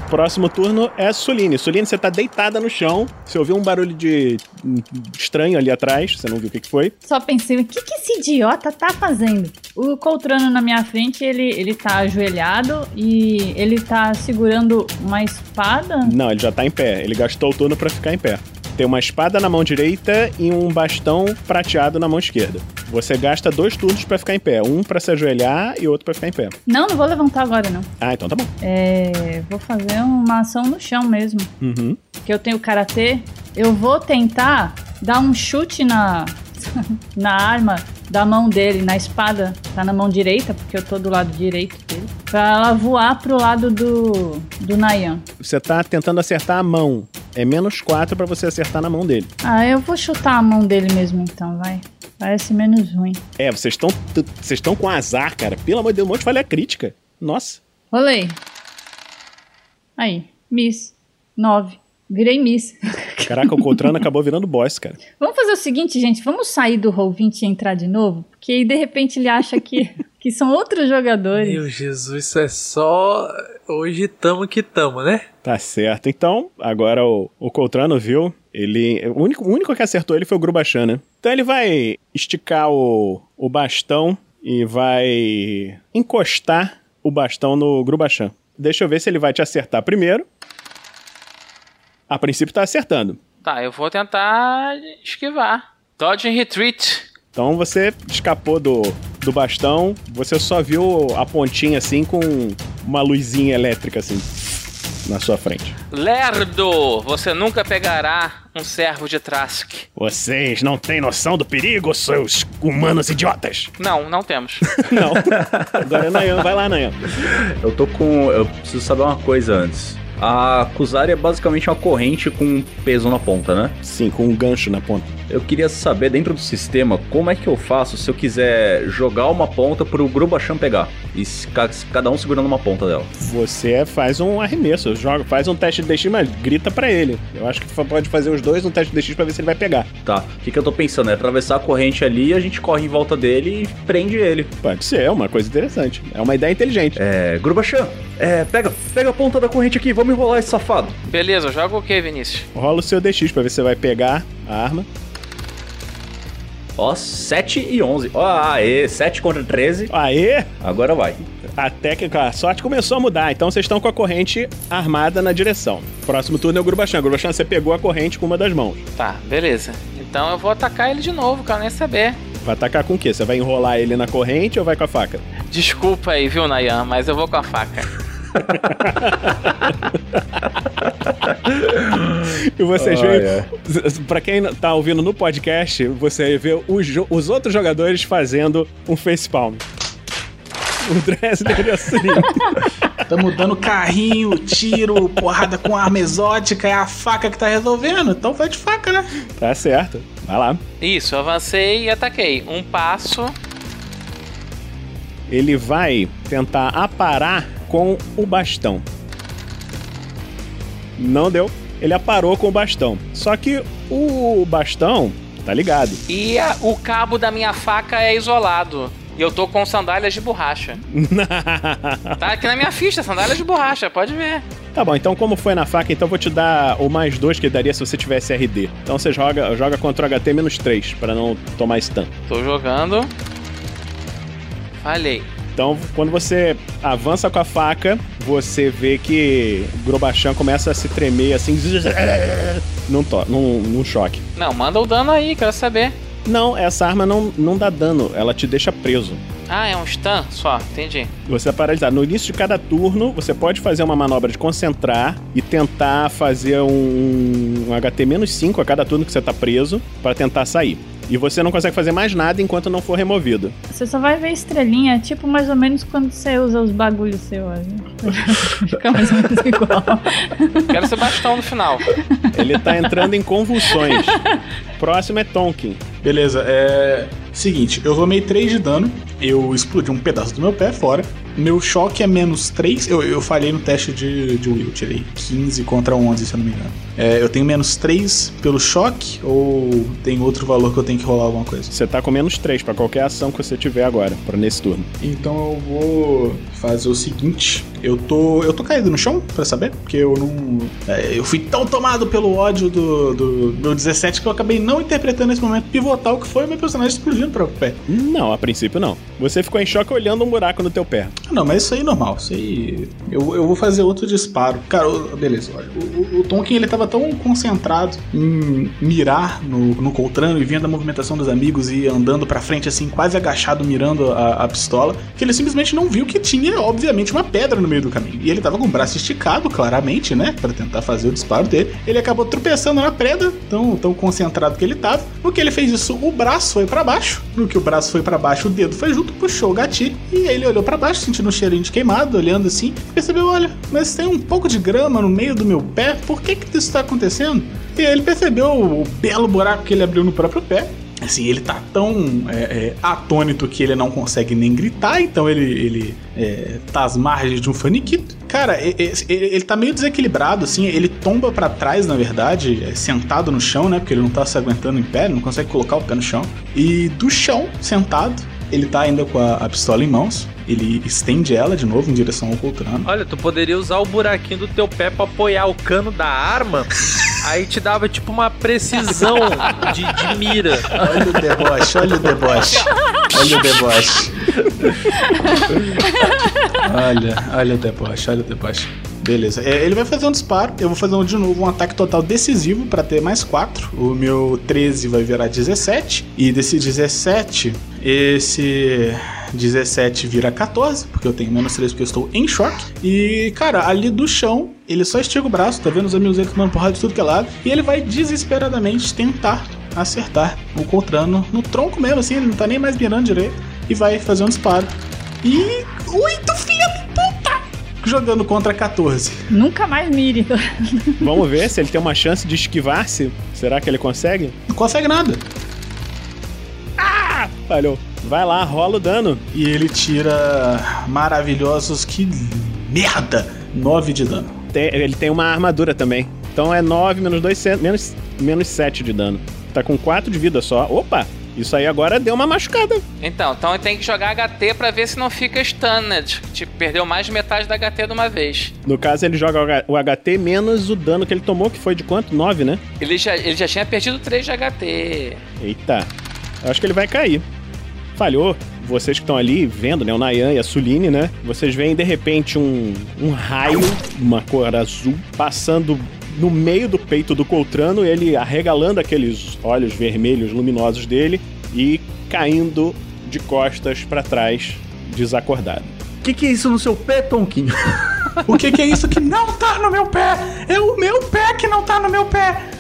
[SPEAKER 1] Próximo turno é Suline. Suline, você tá deitada no chão. Você ouviu um barulho de hum, estranho ali atrás. Você não viu o que, que foi.
[SPEAKER 5] Só pensei, o que, que esse idiota tá fazendo? O Coltrano na minha frente, ele, ele tá ajoelhado e ele tá segurando uma espada.
[SPEAKER 1] Não, ele já tá em pé. Ele gastou o turno pra ficar em pé. Tem uma espada na mão direita e um bastão prateado na mão esquerda. Você gasta dois turnos pra ficar em pé. Um pra se ajoelhar e outro pra ficar em pé.
[SPEAKER 5] Não, não vou levantar agora, não.
[SPEAKER 1] Ah, então tá bom.
[SPEAKER 5] É, vou fazer uma ação no chão mesmo.
[SPEAKER 1] Uhum.
[SPEAKER 5] Que eu tenho karatê. Eu vou tentar dar um chute na, [LAUGHS] na arma da mão dele, na espada. Tá na mão direita, porque eu tô do lado direito dele. Pra ela voar pro lado do, do Nayan.
[SPEAKER 1] Você tá tentando acertar a mão. É menos 4 pra você acertar na mão dele.
[SPEAKER 5] Ah, eu vou chutar a mão dele mesmo então, vai. Parece menos ruim.
[SPEAKER 1] É, vocês estão vocês estão com azar, cara. Pelo amor de Deus, um monte de falha crítica. Nossa.
[SPEAKER 5] Rolei. Aí, Miss. 9. Virei Miss. [LAUGHS]
[SPEAKER 1] Caraca, o Coltrano acabou virando boss, cara.
[SPEAKER 5] Vamos fazer o seguinte, gente. Vamos sair do Roll20 e entrar de novo? Porque aí, de repente, ele acha que, [LAUGHS] que são outros jogadores.
[SPEAKER 8] Meu Jesus, isso é só. Hoje tamo que tamo, né?
[SPEAKER 1] Tá certo. Então, agora o, o Coltrano viu. Ele. O único, o único que acertou ele foi o Grubachan, né? Então ele vai esticar o, o bastão e vai encostar o bastão no Grubachan. Deixa eu ver se ele vai te acertar primeiro. A princípio tá acertando.
[SPEAKER 7] Tá, eu vou tentar esquivar. Dodge and retreat.
[SPEAKER 1] Então você escapou do, do bastão, você só viu a pontinha assim com uma luzinha elétrica assim na sua frente.
[SPEAKER 7] Lerdo, você nunca pegará um servo de Trask.
[SPEAKER 1] Vocês não têm noção do perigo, seus humanos idiotas.
[SPEAKER 7] Não, não temos. [LAUGHS]
[SPEAKER 1] não. Agora é Nayan, vai lá, Nayan.
[SPEAKER 6] Eu tô com. Eu preciso saber uma coisa antes. A Kuzari é basicamente uma corrente com um peso na ponta, né?
[SPEAKER 1] Sim, com um gancho na ponta.
[SPEAKER 6] Eu queria saber dentro do sistema como é que eu faço se eu quiser jogar uma ponta pro Grubachan pegar. E cada um segurando uma ponta dela.
[SPEAKER 1] Você faz um arremesso, joga, faz um teste de DX, mas grita pra ele. Eu acho que pode fazer os dois um teste de DX pra ver se ele vai pegar.
[SPEAKER 6] Tá, o que, que eu tô pensando? É atravessar a corrente ali, a gente corre em volta dele e prende ele.
[SPEAKER 1] Pode ser, é uma coisa interessante. É uma ideia inteligente.
[SPEAKER 6] É. Grubachan, é, pega, pega a ponta da corrente aqui, vamos enrolar esse safado.
[SPEAKER 7] Beleza, joga o que, Vinícius?
[SPEAKER 1] Rola o seu DX pra ver se você vai pegar a arma.
[SPEAKER 6] Ó, 7 e 11. Ó, aê, 7 contra 13.
[SPEAKER 1] Aê!
[SPEAKER 6] Agora vai.
[SPEAKER 1] A técnica, a sorte começou a mudar, então vocês estão com a corrente armada na direção. Próximo turno é o Grubachan. Grubachan, você pegou a corrente com uma das mãos.
[SPEAKER 7] Tá, beleza. Então eu vou atacar ele de novo, quero nem saber.
[SPEAKER 1] Vai atacar com o quê? Você vai enrolar ele na corrente ou vai com a faca?
[SPEAKER 7] Desculpa aí, viu, Nayan, mas eu vou com a faca.
[SPEAKER 1] E vocês
[SPEAKER 6] Ah,
[SPEAKER 1] veem,
[SPEAKER 6] é.
[SPEAKER 1] pra quem tá ouvindo no podcast, você vê os, os outros jogadores fazendo um facepalm. O Dresler e a Suline.
[SPEAKER 4] Tamo dando carrinho, tiro, porrada com arma exótica, é a faca que tá resolvendo. Então vai de faca, né?
[SPEAKER 1] Tá certo. Vai lá.
[SPEAKER 7] Isso, eu avancei e ataquei. Um passo.
[SPEAKER 1] Ele vai tentar aparar com o bastão. Não deu. Ele aparou com o bastão. Só que o bastão tá ligado.
[SPEAKER 7] E a- o cabo da minha faca é isolado. E eu tô com sandálias de borracha. [LAUGHS] Tá aqui na minha ficha, sandálias de borracha, pode ver.
[SPEAKER 1] Tá bom, então como foi na faca, então eu vou te dar o mais dois que daria se você tivesse RD. Então você joga, joga contra o HT menos 3, pra não tomar stun.
[SPEAKER 7] Tô jogando. Falhei.
[SPEAKER 1] Então, quando você avança com a faca, você vê que o Grobachan começa a se tremer assim, num, to num, num choque.
[SPEAKER 7] Não, manda o dano aí, quero saber.
[SPEAKER 1] Não, essa arma não, não dá dano, ela te deixa preso.
[SPEAKER 7] Ah, é um stun só, entendi.
[SPEAKER 1] Você é paralisado. No início de cada turno, você pode fazer uma manobra de concentrar e tentar fazer um, um HT menos 5 a cada turno que você tá preso para tentar sair. E você não consegue fazer mais nada enquanto não for removido.
[SPEAKER 5] Você só vai ver estrelinha, tipo mais ou menos quando você usa os bagulhos seus. [LAUGHS] assim. Fica mais ou menos igual.
[SPEAKER 7] Quero ser bastão no final.
[SPEAKER 1] Ele tá entrando em convulsões. Próximo é Tonkin.
[SPEAKER 4] Beleza, é. Seguinte, eu tomei 3 de dano, eu explodi um pedaço do meu pé fora. Meu choque é menos 3. Eu, eu falhei no teste de, de Will, tirei 15 contra 11, se eu não me engano. É, eu tenho menos 3 pelo choque ou tem outro valor que eu tenho que rolar alguma coisa?
[SPEAKER 1] Você tá com menos 3 pra qualquer ação que você tiver agora, pra nesse turno.
[SPEAKER 4] Então eu vou fazer o seguinte. Eu tô. Eu tô caído no chão, pra saber? Porque eu não. é, eu fui tão tomado pelo ódio do, do meu 17 que eu acabei não interpretando esse momento pivotal que foi o meu personagem explodindo pro pé.
[SPEAKER 1] Não, a princípio não. Você ficou em choque olhando um buraco no teu pé.
[SPEAKER 4] Não, mas isso aí é normal. Isso aí. Eu, eu vou fazer outro disparo. Cara, beleza, olha. O, o, o Tonkin ele tava tão concentrado em mirar no, no Coltrano e vendo a movimentação dos amigos e andando pra frente, assim, quase agachado, mirando a, a pistola, que ele simplesmente não viu que tinha, obviamente, uma pedra no meio do caminho. E ele tava com o braço esticado, claramente, né? Pra tentar fazer o disparo dele. Ele acabou tropeçando na preda, tão, tão concentrado que ele tava. No que ele fez isso, o braço foi pra baixo. No que o braço foi pra baixo, o dedo foi junto, puxou o gatilho. E ele olhou pra baixo, sentindo um cheirinho de queimado, olhando assim. Percebeu, olha, mas tem um pouco de grama no meio do meu pé. Por que que isso tá acontecendo? E ele percebeu o belo buraco que ele abriu no próprio pé. Assim, ele tá tão é, é, atônito que ele não consegue nem gritar, então ele, ele é, tá às margens de um faniquito. Cara, ele, ele tá meio desequilibrado, assim, ele tomba pra trás, na verdade, é, sentado no chão, né? Porque ele não tá se aguentando em pé, não consegue colocar o pé no chão. E do chão, sentado, ele tá ainda com a, a pistola em mãos. Ele estende ela de novo em direção ao Coltrano.
[SPEAKER 8] Olha, tu poderia usar o buraquinho do teu pé pra apoiar o cano da arma. Aí te dava tipo uma precisão de, de mira.
[SPEAKER 4] Olha o deboche, olha o deboche. Olha o deboche. olha, olha o deboche, olha o deboche. Beleza, é, ele vai fazer um disparo. Eu vou fazer um, de novo um ataque total decisivo pra ter mais 4. O meu 13 vai virar 17. E desse 17, esse 17 vira 14, porque eu tenho menos 3 porque eu estou em choque. E, cara, ali do chão, ele só estica o braço, tá vendo os amigos dele tomando porrada de tudo que é lado. E ele vai desesperadamente tentar acertar o Coltrano no tronco mesmo, assim, ele não tá nem mais mirando direito. E vai fazer um disparo. E. Oito filha da puta! Jogando contra 14.
[SPEAKER 5] Nunca mais mire.
[SPEAKER 1] Vamos ver se ele tem uma chance de esquivar-se. Será que ele consegue?
[SPEAKER 4] Não consegue nada.
[SPEAKER 1] Falhou. Vai lá, rola o dano.
[SPEAKER 4] E ele tira maravilhosos. Que merda! 9 de dano.
[SPEAKER 1] Tem- ele tem uma armadura também. Então é 9 menos 2, menos, menos 7 de dano. Tá com 4 de vida só. Opa! Isso aí agora deu uma machucada.
[SPEAKER 7] Então, então tem que jogar HT pra ver se não fica stunned. Tipo, perdeu mais de metade da HT de uma vez.
[SPEAKER 1] No caso, ele joga o HT menos o dano que ele tomou, que foi de quanto? 9, né?
[SPEAKER 7] Ele já, ele já tinha perdido 3 de HT.
[SPEAKER 1] Eita. Eu acho que ele vai cair. Falhou. Vocês que estão ali vendo, né? O Nayan e a Suline, né? Vocês veem de repente um, um raio, uma cor azul, passando no meio do peito do Coltrano, ele arregalando aqueles olhos vermelhos luminosos dele e caindo de costas pra trás, desacordado.
[SPEAKER 6] O que, que é isso no seu pé, Tonkin?
[SPEAKER 4] O que, que é isso que não tá no meu pé? É o meu pé que não tá no meu pé.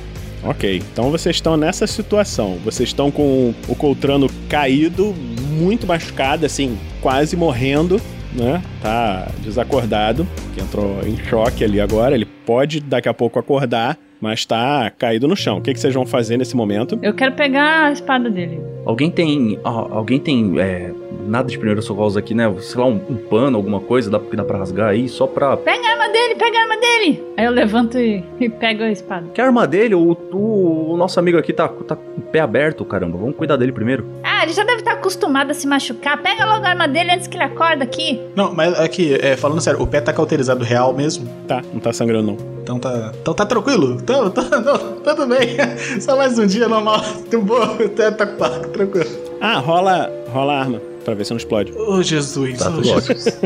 [SPEAKER 1] Ok, então vocês estão nessa situação. Vocês estão com o Coltrano caído, muito machucado, assim, quase morrendo, né? Tá desacordado, que entrou em choque ali agora. Ele pode daqui a pouco acordar, mas tá caído no chão. O que, que vocês vão fazer nesse momento?
[SPEAKER 5] Eu quero pegar a espada dele.
[SPEAKER 6] Alguém tem. ah, alguém tem. é, nada de primeiro socorros aqui, né? Sei lá, um, um pano, alguma coisa dá, que dá pra rasgar aí, só pra.
[SPEAKER 5] Pega a arma dele, pega a arma dele! Aí eu levanto e, e pego a espada.
[SPEAKER 6] Que arma dele? O, o, o nosso amigo aqui tá, tá com o pé aberto, caramba. Vamos cuidar dele primeiro.
[SPEAKER 5] Ah, ele já deve estar acostumado a se machucar. Pega logo a arma dele antes que ele acorda aqui.
[SPEAKER 4] Não, mas aqui, é, falando sério, o pé tá cauterizado real mesmo?
[SPEAKER 1] Tá, não tá sangrando não.
[SPEAKER 4] Então tá, então tá tranquilo? Então, tá, não, tudo bem. [LAUGHS] Só mais um dia normal. [LAUGHS] Tudo bom? [LAUGHS] Tá, tá, tá tranquilo.
[SPEAKER 1] Ah, rola, rola a arma, pra ver se não explode.
[SPEAKER 4] Ô, Jesus.
[SPEAKER 6] Tá
[SPEAKER 4] ô,
[SPEAKER 6] tudo
[SPEAKER 4] Jesus.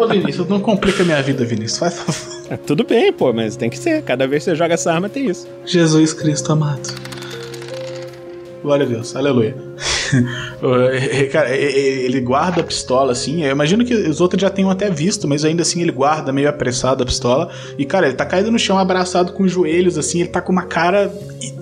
[SPEAKER 4] Ô, Vinícius, não complica minha vida, Vinícius. Faz favor.
[SPEAKER 1] É, tudo bem, pô, mas tem que ser. Cada vez que você joga essa arma, tem isso.
[SPEAKER 4] Jesus Cristo amado. Glória a Deus, aleluia. Cara, ele guarda a pistola assim. Eu imagino que os outros já tenham até visto, mas ainda assim ele guarda meio apressado a pistola. E, cara, ele tá caído no chão, abraçado com os joelhos, assim. Ele tá com uma cara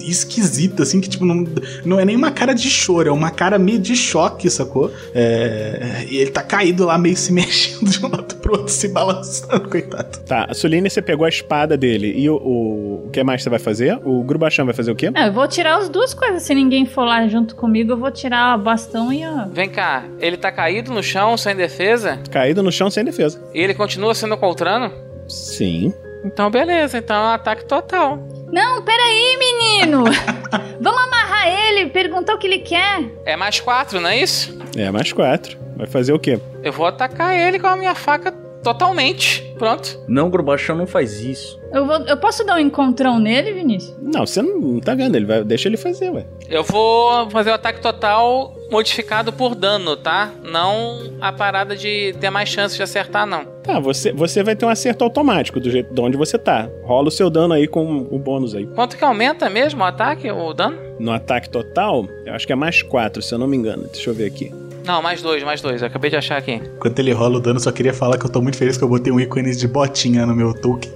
[SPEAKER 4] esquisita, assim, que tipo, não, não é nem uma cara de choro, é uma cara meio de choque, sacou? É, e ele tá caído lá, meio se [LAUGHS] mexendo de um lado pro outro, se balançando, coitado.
[SPEAKER 1] Tá, a Suline, você pegou a espada dele. E o, o, o que mais você vai fazer? O Grubachan vai fazer o quê?
[SPEAKER 5] Ah, eu vou tirar as duas coisas. Se ninguém for lá junto comigo, eu vou tirar o bastão e.
[SPEAKER 7] Vem cá, ele tá caído no chão, sem defesa?
[SPEAKER 1] Caído no chão sem defesa.
[SPEAKER 7] E ele continua sendo Coltrano?
[SPEAKER 1] Sim.
[SPEAKER 7] Então beleza, então é um ataque total.
[SPEAKER 5] Não, peraí, menino! [LAUGHS] Vamos amarrar ele, perguntar o que ele quer.
[SPEAKER 7] É mais quatro, não é isso?
[SPEAKER 1] É, mais quatro. Vai fazer o quê?
[SPEAKER 7] Eu vou atacar ele com a minha faca totalmente. Pronto.
[SPEAKER 6] Não, Grubachan não faz isso.
[SPEAKER 5] Eu, vou, eu posso dar um encontrão nele, Vinícius?
[SPEAKER 1] Não, você não, não tá vendo. Ele vai, deixa ele fazer, ué.
[SPEAKER 7] Eu vou fazer o ataque total modificado por dano, tá? Não a parada de ter mais chance de acertar, não.
[SPEAKER 1] Tá, você, você vai ter um acerto automático do jeito de onde você tá. Rola o seu dano aí com o bônus aí.
[SPEAKER 7] Quanto que aumenta mesmo o ataque, o dano?
[SPEAKER 1] No ataque total, eu acho que é mais quatro, se eu não me engano. Deixa eu ver aqui.
[SPEAKER 7] Não, mais dois, mais dois. Eu acabei de achar aqui.
[SPEAKER 4] Enquanto ele rola o dano, só queria falar que eu tô muito feliz que eu botei um ícone de botinha no meu token.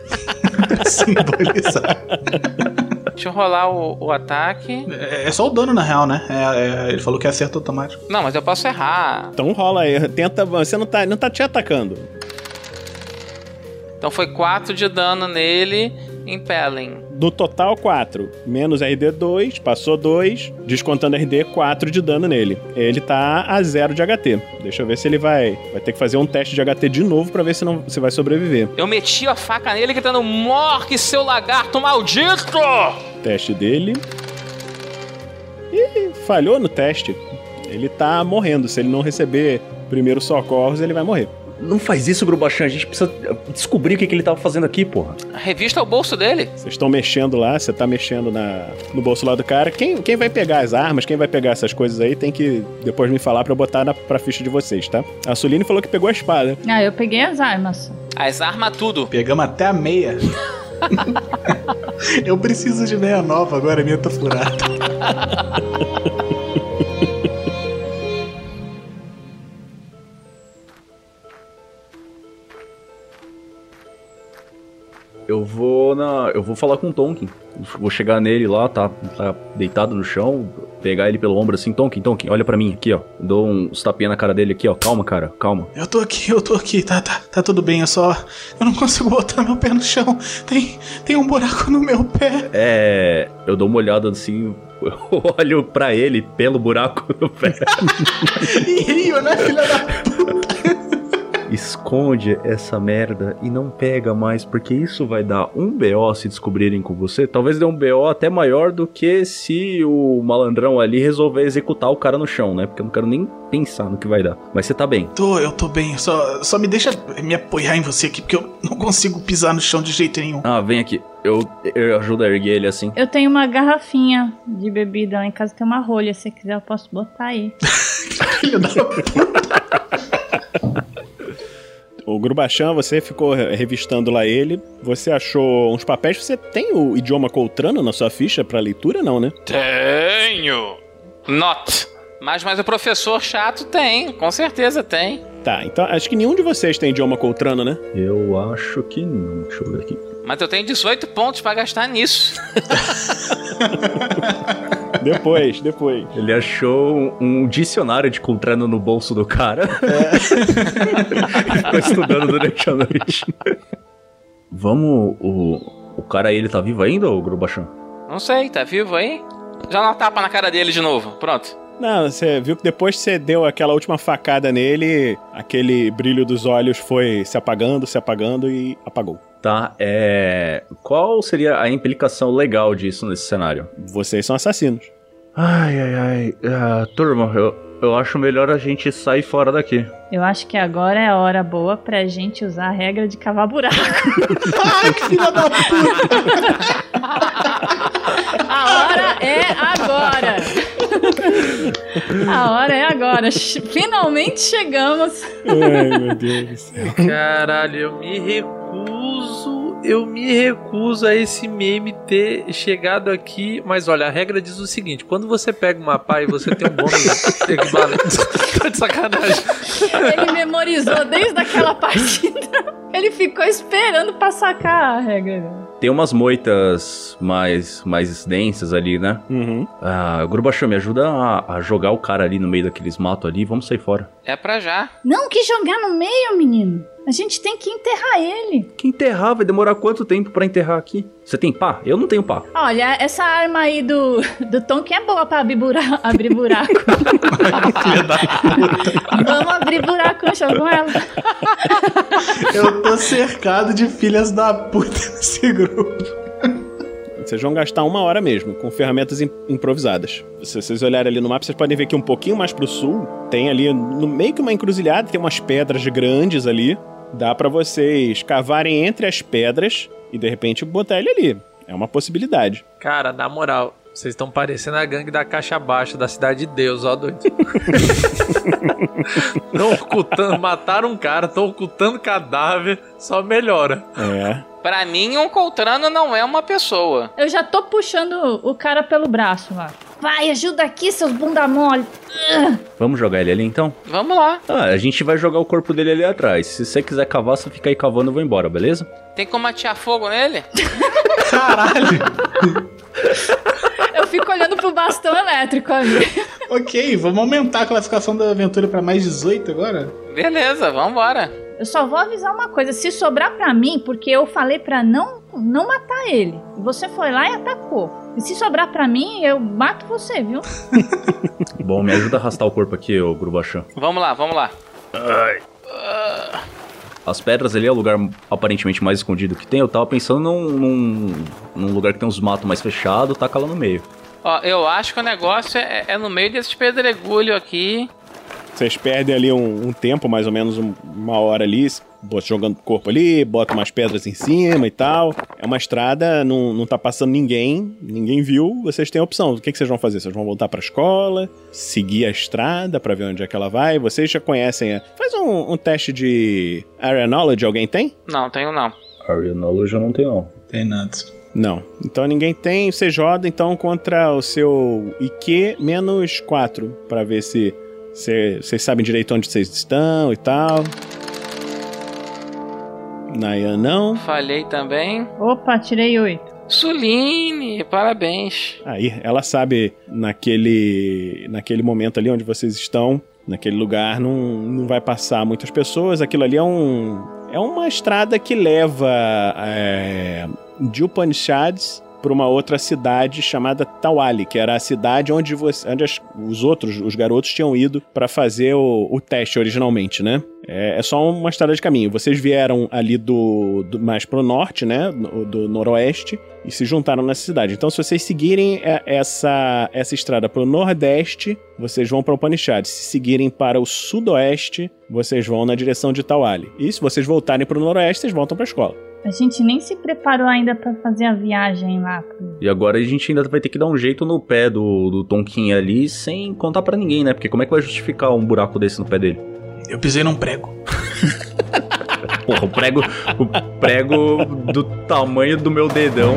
[SPEAKER 4] pra [LAUGHS] simbolizar.
[SPEAKER 7] Deixa eu rolar o, o ataque.
[SPEAKER 4] É, é só o dano, na real, né? É- é- ele falou que é acerto automático.
[SPEAKER 7] Não, mas eu posso errar.
[SPEAKER 1] Então rola aí. Tenta. Você não tá, não tá te atacando.
[SPEAKER 7] Então foi 4 de dano nele, impelling.
[SPEAKER 1] Do total, 4. Menos RD 2, passou 2. Descontando RD, 4 de dano nele. Ele tá a 0 de HT. Deixa eu ver se ele vai. Vai ter que fazer um teste de HT de novo pra ver se não se vai sobreviver.
[SPEAKER 7] Eu meti a faca nele gritando: Morre, seu lagarto maldito!
[SPEAKER 1] Teste dele. Ih, falhou no teste. Ele tá morrendo. Se ele não receber primeiros socorros, ele vai morrer.
[SPEAKER 6] Não faz isso, Grubachan. A gente precisa descobrir o que, que ele tava fazendo aqui, porra.
[SPEAKER 7] Revista o bolso dele.
[SPEAKER 1] Vocês estão mexendo lá, você tá mexendo na, no bolso lá do cara. Quem, quem vai pegar as armas, quem vai pegar essas coisas aí, tem que depois me falar pra eu botar na, pra ficha de vocês, tá? A Suline falou que pegou a espada.
[SPEAKER 5] Ah, eu peguei as armas.
[SPEAKER 7] As armas tudo.
[SPEAKER 4] Pegamos até a meia. [LAUGHS] eu preciso de meia nova agora, a minha tá furada. [LAUGHS]
[SPEAKER 6] Eu vou na. Eu vou falar com o Tonkin. Vou chegar nele lá, tá, tá deitado no chão, pegar ele pelo ombro assim, Tonkin, Tonkin, olha pra mim aqui, ó. Dou uns tapinha na cara dele aqui, ó. Calma, cara, calma.
[SPEAKER 4] Eu tô aqui, eu tô aqui, tá, tá, tá tudo bem, eu só. Eu não consigo botar meu pé no chão. Tem, tem um buraco no meu pé.
[SPEAKER 6] É. Eu dou uma olhada assim. [LAUGHS] Eu olho pra ele pelo buraco no pé. [LAUGHS]
[SPEAKER 4] Rio, né, filha da.
[SPEAKER 6] Esconde essa merda e não pega mais, porque isso vai dar um BO se descobrirem com você. Talvez dê um BO até maior do que se o malandrão ali resolver executar o cara no chão, né? Porque eu não quero nem pensar no que vai dar. Mas você tá bem.
[SPEAKER 4] Tô, eu tô bem, só, só me deixa me apoiar em você aqui, porque eu não consigo pisar no chão de jeito nenhum.
[SPEAKER 6] Ah, vem aqui. Eu, eu ajudo a erguer ele assim.
[SPEAKER 5] Eu tenho uma garrafinha de bebida lá em casa, tem uma rolha. Se quiser, eu posso botar aí. [LAUGHS]
[SPEAKER 4] Filho da
[SPEAKER 1] O Grubachan, você ficou re- revistando lá ele. Você achou uns papéis. Você tem o idioma coltrano na sua ficha pra leitura, não, né?
[SPEAKER 7] Tenho. Not. Mas, mas o professor chato tem, com certeza tem.
[SPEAKER 1] Tá, então acho que nenhum de vocês tem idioma coltrano, né?
[SPEAKER 6] Eu acho que não. Deixa eu ver aqui.
[SPEAKER 7] Mas eu tenho 18 pontos pra gastar nisso. [LAUGHS]
[SPEAKER 1] Depois, depois.
[SPEAKER 6] Ele achou um dicionário de Coltrano no bolso do cara. [LAUGHS] Ficou estudando durante a noite. Vamos. O, o cara aí, ele tá vivo ainda, ô Grubachan?
[SPEAKER 7] Não sei, tá vivo aí? Já dá uma tapa na cara dele de novo. Pronto.
[SPEAKER 1] Não, você viu que depois que você deu aquela última facada nele, aquele brilho dos olhos foi se apagando, se apagando e apagou.
[SPEAKER 6] Tá, é. Qual seria a implicação legal disso nesse cenário?
[SPEAKER 1] Vocês são assassinos.
[SPEAKER 6] Ai, ai, ai. Ah, turma, eu, eu acho melhor a gente sair fora daqui.
[SPEAKER 5] Eu acho que agora é a hora boa pra gente usar a regra de cavar buraco. [LAUGHS]
[SPEAKER 4] Ai, que filha da puta! [LAUGHS]
[SPEAKER 5] A hora é agora! A hora é agora. Finalmente chegamos.
[SPEAKER 1] Ai, meu Deus do céu.
[SPEAKER 8] Caralho, eu me recuso. Eu me recuso a esse meme ter chegado aqui. Mas olha, a regra diz o seguinte: quando você pega uma pá e você tem um bônus [LAUGHS] equivalente. [LAUGHS] Tá de sacanagem.
[SPEAKER 5] Ele memorizou desde aquela partida. [LAUGHS] Ele ficou esperando pra sacar a regra.
[SPEAKER 6] Tem umas moitas mais, mais densas ali, né?
[SPEAKER 1] Uhum.
[SPEAKER 6] Ah, Grubachão, me ajuda a, a jogar o cara ali no meio daqueles matos ali. Vamos sair fora.
[SPEAKER 7] É pra já.
[SPEAKER 5] Não, que jogar no meio, menino. A gente tem que enterrar ele.
[SPEAKER 6] Que enterrar? Vai demorar quanto tempo pra enterrar aqui? Você tem pá? Eu não tenho pá.
[SPEAKER 5] Olha, essa arma aí do, do Tom que é boa pra abrir buraco. Abrir buraco. [LAUGHS] Vamos abrir buraco com ela.
[SPEAKER 4] Eu tô cercado de filhas da puta nesse grupo.
[SPEAKER 1] Vocês vão gastar uma hora mesmo, com ferramentas im- improvisadas. Se vocês olharem ali no mapa, vocês podem ver que um pouquinho mais pro sul, tem ali no meio que uma encruzilhada, tem umas pedras grandes ali. Dá pra vocês cavarem entre as pedras e de repente botar ele ali. É uma possibilidade.
[SPEAKER 8] Cara, na moral, vocês estão parecendo a gangue da Caixa Baixa da Cidade de Deus, ó, doido. [LAUGHS] Estão ocultando, mataram um cara, estão ocultando cadáver, só melhora.
[SPEAKER 1] É.
[SPEAKER 7] Pra mim, um Coltrano não é uma pessoa.
[SPEAKER 5] Eu já tô puxando o cara pelo braço lá. Vai, ajuda aqui, seus bunda mole.
[SPEAKER 6] Vamos jogar ele ali então?
[SPEAKER 7] Vamos lá.
[SPEAKER 6] Ah, a gente vai jogar o corpo dele ali atrás. Se você quiser cavar, você fica aí cavando eu vou embora, beleza?
[SPEAKER 7] Tem como atear fogo nele? [LAUGHS]
[SPEAKER 4] Caralho.
[SPEAKER 5] Eu fico olhando pro bastão elétrico ali.
[SPEAKER 4] ok, vamos aumentar a classificação da aventura pra mais 18 agora?
[SPEAKER 7] Beleza, vambora.
[SPEAKER 5] Eu só vou avisar uma coisa, se sobrar pra mim, porque eu falei pra não não matar ele. Você foi lá e atacou. E se sobrar pra mim, eu mato você, viu? [LAUGHS]
[SPEAKER 6] Bom, me ajuda a arrastar o corpo aqui, ô Grubachan.
[SPEAKER 7] Vamos lá, vamos lá.
[SPEAKER 6] As pedras ali é o lugar aparentemente mais escondido que tem. Eu tava pensando num, num, num lugar que tem uns matos mais fechados, taca lá no meio.
[SPEAKER 7] Ó, eu acho que o negócio é, é no meio desses pedregulhos aqui.
[SPEAKER 1] Vocês perdem ali um, um tempo, mais ou menos um- uma hora ali, jogando o corpo ali, bota umas pedras em cima e tal. É uma estrada, não, não tá passando ninguém, ninguém viu, vocês têm a opção. O que, que vocês vão fazer? Vocês vão voltar pra escola, seguir a estrada pra ver onde é que ela vai? Vocês já conhecem. A... Faz um, um teste de Area Knowledge, alguém tem?
[SPEAKER 7] Não, tenho não.
[SPEAKER 6] Area Knowledge eu não tenho, não.
[SPEAKER 4] Tem nada.
[SPEAKER 1] Não. Então ninguém tem. Você joga então contra o seu IQ menos 4 pra ver se- vocês sabem direito onde vocês estão e tal. Nayan não.
[SPEAKER 7] Falhei também.
[SPEAKER 5] Opa, tirei oito.
[SPEAKER 7] Suline, parabéns.
[SPEAKER 1] Aí, ela sabe naquele naquele momento ali onde vocês estão, naquele lugar não, não vai passar muitas pessoas. Aquilo ali é um é uma estrada que leva é, de Upanishads para uma outra cidade chamada Tawali, que era a cidade onde, você, onde as- os outros, os garotos, tinham ido para fazer o, o teste originalmente, né? É, é só uma estrada de caminho. Vocês vieram ali do, do mais pro norte, né? Do, do noroeste e se juntaram nessa cidade. Então, se vocês seguirem é, essa, essa estrada pro nordeste, vocês vão para Upanishad. Se seguirem para o sudoeste, vocês vão na direção de Tawali. E se vocês voltarem pro noroeste, vocês voltam para a escola.
[SPEAKER 5] A gente nem se preparou ainda pra fazer a viagem lá.
[SPEAKER 6] E agora a gente ainda vai ter que dar um jeito no pé do, do Tonkin ali sem contar pra ninguém, né? Porque como é que vai justificar um buraco desse no pé dele?
[SPEAKER 4] Eu pisei num prego. [LAUGHS]
[SPEAKER 6] Porra, o prego, o prego do tamanho do meu dedão.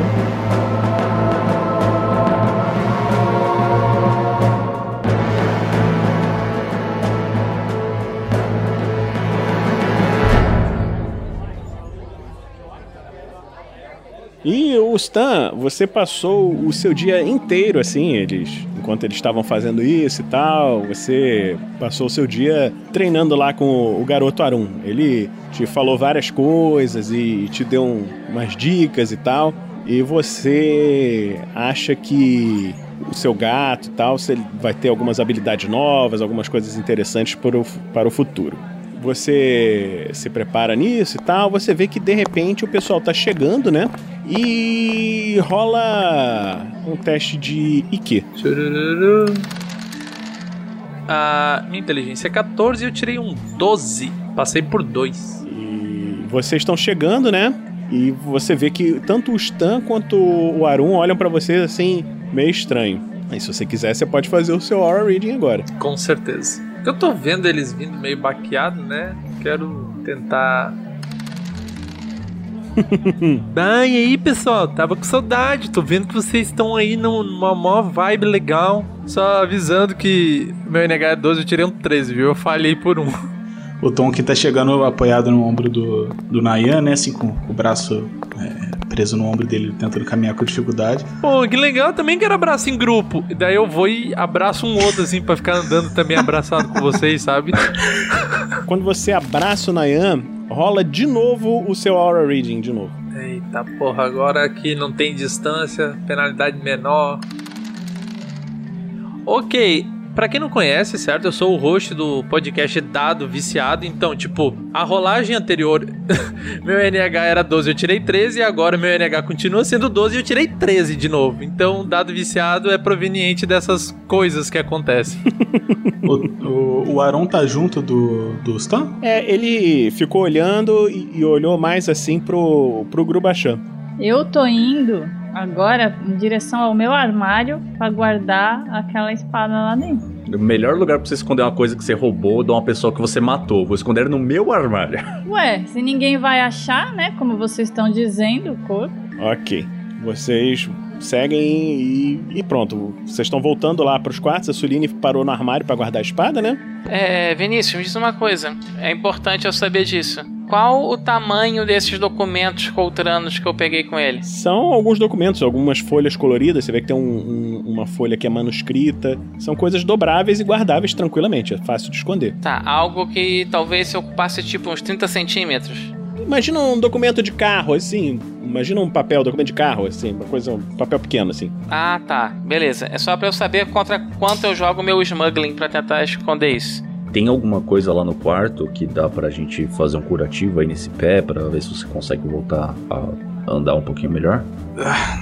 [SPEAKER 1] E o Stan, você passou o seu dia inteiro assim, eles, enquanto eles estavam fazendo isso e tal, você passou o seu dia treinando lá com o garoto Arum. Ele te falou várias coisas e te deu um- umas dicas e tal. E você acha que o seu gato e tal, você vai ter algumas habilidades novas, algumas coisas interessantes para o, para o futuro. Você se prepara nisso e tal, você vê que de repente o pessoal tá chegando, né? E rola um teste de IQ.
[SPEAKER 8] A minha inteligência é 14 e eu tirei um 12. Passei por 2.
[SPEAKER 1] E vocês estão chegando, né? E você vê que tanto o Stan quanto o Arum olham pra vocês assim, meio estranho. Aí se você quiser, você pode fazer o seu Aura Reading agora.
[SPEAKER 8] Com certeza. Eu tô vendo eles vindo meio baqueado, né? Quero tentar. [LAUGHS] ah, e aí, pessoal? Tava com saudade. Tô vendo que vocês estão aí num- numa maior vibe legal. Só avisando que meu NH é 12, eu tirei um 13, viu? Eu falhei por um.
[SPEAKER 4] O Tom que tá chegando apoiado no ombro do, do Nayan, né? Assim, com o braço preso no ombro dele, tentando caminhar com dificuldade.
[SPEAKER 8] Pô, que legal, eu também quero abraço em grupo. E daí eu vou e abraço um outro, assim, pra ficar andando também abraçado com vocês, sabe? [LAUGHS]
[SPEAKER 1] Quando você abraça o Nayan, rola de novo o seu Aura Reading de novo.
[SPEAKER 8] Eita porra, agora aqui não tem distância, penalidade menor. Ok, Pra quem não conhece, certo? Eu sou o host do podcast Dado Viciado. Então, tipo, a rolagem anterior, [LAUGHS] meu NH era 12, eu tirei 13. E agora meu NH continua sendo 12 e eu tirei 13 de novo. Então, Dado Viciado é proveniente dessas coisas que acontecem. [LAUGHS]
[SPEAKER 4] o, o, o Aron tá junto do, do Stan?
[SPEAKER 1] É, ele ficou olhando e, e olhou mais assim pro, pro Grubachan.
[SPEAKER 5] Eu tô indo agora em direção ao meu armário para guardar aquela espada lá dentro.
[SPEAKER 6] O melhor lugar pra você esconder uma coisa que você roubou de uma pessoa que você matou. Vou esconder no meu armário. [LAUGHS]
[SPEAKER 5] Ué, se ninguém vai achar, né? Como vocês estão dizendo, o corpo.
[SPEAKER 1] Ok. Vocês seguem e, e pronto. Vocês estão voltando lá pros quartos. A Suline parou no armário para guardar a espada, né?
[SPEAKER 7] É, Vinícius, me diz uma coisa. É importante eu saber disso. Qual o tamanho desses documentos coltranos que eu peguei com ele?
[SPEAKER 1] São alguns documentos, algumas folhas coloridas. Você vê que tem um, um, uma folha que é manuscrita. São coisas dobráveis e guardáveis tranquilamente. É fácil de esconder.
[SPEAKER 7] Tá, algo que talvez se ocupasse tipo uns 30 centímetros.
[SPEAKER 1] Imagina um documento de carro, assim. Imagina um papel, documento de carro, assim. Uma coisa, um papel pequeno, assim.
[SPEAKER 7] Ah, tá. Beleza. É só pra eu saber contra quanto eu jogo meu smuggling para tentar esconder isso.
[SPEAKER 6] Tem alguma coisa lá no quarto que dá pra gente fazer um curativo aí nesse pé pra ver se você consegue voltar a andar um pouquinho melhor?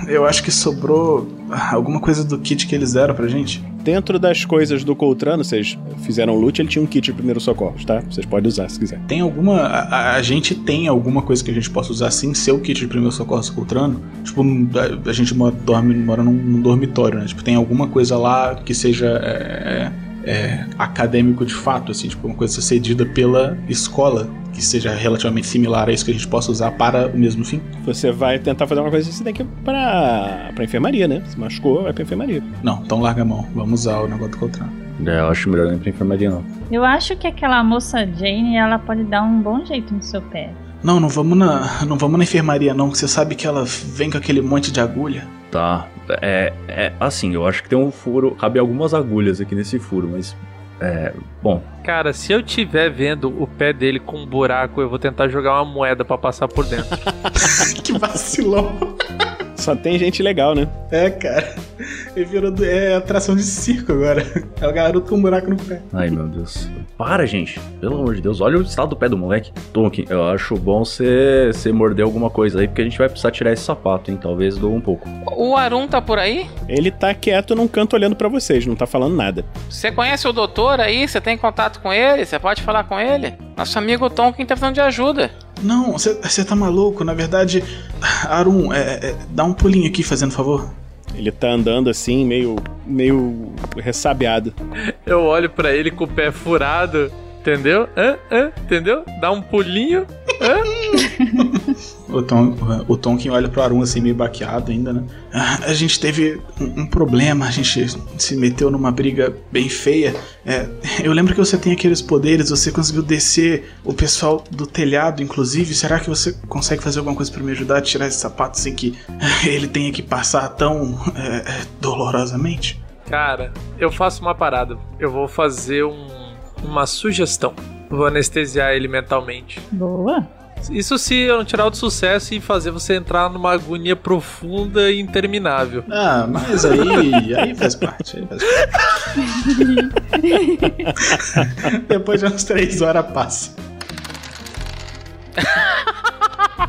[SPEAKER 4] Eu acho que sobrou alguma coisa do kit que eles deram pra gente.
[SPEAKER 1] Dentro das coisas do Coltrano, vocês fizeram loot, ele tinha um kit de primeiro socorro, tá? Vocês podem usar se quiser.
[SPEAKER 4] Tem alguma. A, a, gente tem alguma coisa que a gente possa usar sem ser o kit de primeiro socorro do Coltrano? Tipo, a, a gente mora, dorme, mora num, num, dormitório, né? Tipo, tem alguma coisa lá que seja. É, é, acadêmico de fato, assim, tipo, uma coisa cedida pela escola que seja relativamente similar a isso que a gente possa usar para o mesmo fim.
[SPEAKER 1] Você vai tentar fazer uma coisa assim, que ir pra, pra enfermaria, né? Se machucou, vai pra enfermaria.
[SPEAKER 4] Não, então larga a mão. Vamos usar o negócio do Coltrane.
[SPEAKER 6] É, eu acho melhor não ir pra enfermaria, não.
[SPEAKER 5] Eu acho que aquela moça Jane, ela pode dar um bom jeito no seu pé.
[SPEAKER 4] Não, não vamos na, não vamos na enfermaria, não. Você sabe que ela vem com aquele monte de agulha.
[SPEAKER 6] Tá, é, é assim, eu acho que tem um furo. Cabe algumas agulhas aqui nesse furo, mas. É. Bom.
[SPEAKER 8] Cara, se eu tiver vendo o pé dele com um buraco, eu vou tentar jogar uma moeda para passar por dentro. [LAUGHS]
[SPEAKER 4] que vacilão.
[SPEAKER 1] Só tem gente legal, né?
[SPEAKER 4] É, cara. Ele virou é, atração de circo agora. É o garoto com um buraco no pé.
[SPEAKER 6] Ai, meu Deus. Para, gente. Pelo amor de Deus. Olha o estado do pé do moleque. Tonkin, eu acho bom você morder alguma coisa aí, porque a gente vai precisar tirar esse sapato, hein? Talvez doa um pouco.
[SPEAKER 7] O Arun tá por aí?
[SPEAKER 1] Ele tá quieto num canto olhando para vocês, não tá falando nada.
[SPEAKER 7] Você conhece o doutor aí? Você tem contato com ele? Você pode falar com ele? Nosso amigo Tonkin tá precisando de ajuda.
[SPEAKER 4] Não, você tá maluco. Na verdade, Arun, é, é, dá um pulinho aqui, fazendo favor.
[SPEAKER 1] Ele tá andando assim, meio, meio ressabiado.
[SPEAKER 8] Eu olho para ele com o pé furado, entendeu? Hã? Hã? Entendeu? Dá um pulinho.
[SPEAKER 4] O, Tom, o Tonkin olha pro Arun assim, meio baqueado ainda, né? A gente teve um, um problema, a gente se meteu numa briga bem feia. É, eu lembro que você tem aqueles poderes, você conseguiu descer o pessoal do telhado, inclusive. Será que você consegue fazer alguma coisa para me ajudar a tirar esse sapato sem que ele tenha que passar tão é, dolorosamente?
[SPEAKER 8] Cara, eu faço uma parada. Eu vou fazer um, uma sugestão. Vou anestesiar ele mentalmente.
[SPEAKER 5] Boa.
[SPEAKER 8] Isso se eu não tirar o sucesso e fazer você entrar numa agonia profunda e interminável.
[SPEAKER 4] Ah, mas aí, aí faz parte. Aí faz parte. [LAUGHS] Depois de umas três horas passa. [LAUGHS]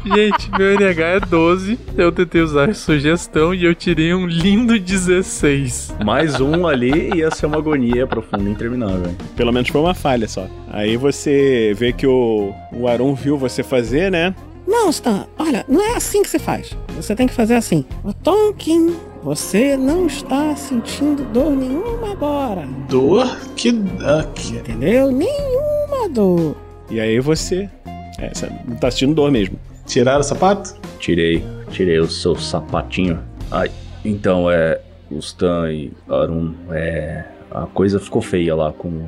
[SPEAKER 8] Gente, meu NH é 12. Eu tentei usar a sugestão e eu tirei um lindo 16.
[SPEAKER 6] Mais um ali ia ser uma agonia profunda e interminável.
[SPEAKER 1] Pelo menos foi uma falha só. Aí você vê que o, o Arum viu você fazer, né?
[SPEAKER 10] Não, Stan, olha, não é assim que se faz. Você tem que fazer assim. O Tonkin, você não está sentindo dor nenhuma agora.
[SPEAKER 4] Dor? Que. Ah, que...
[SPEAKER 10] Entendeu? Nenhuma dor.
[SPEAKER 1] E aí você. É, você não tá sentindo dor mesmo.
[SPEAKER 4] Tiraram o sapato?
[SPEAKER 6] Tirei, tirei o seu sapatinho. Ai, então é. O Stan e Arun, é. A coisa ficou feia lá com,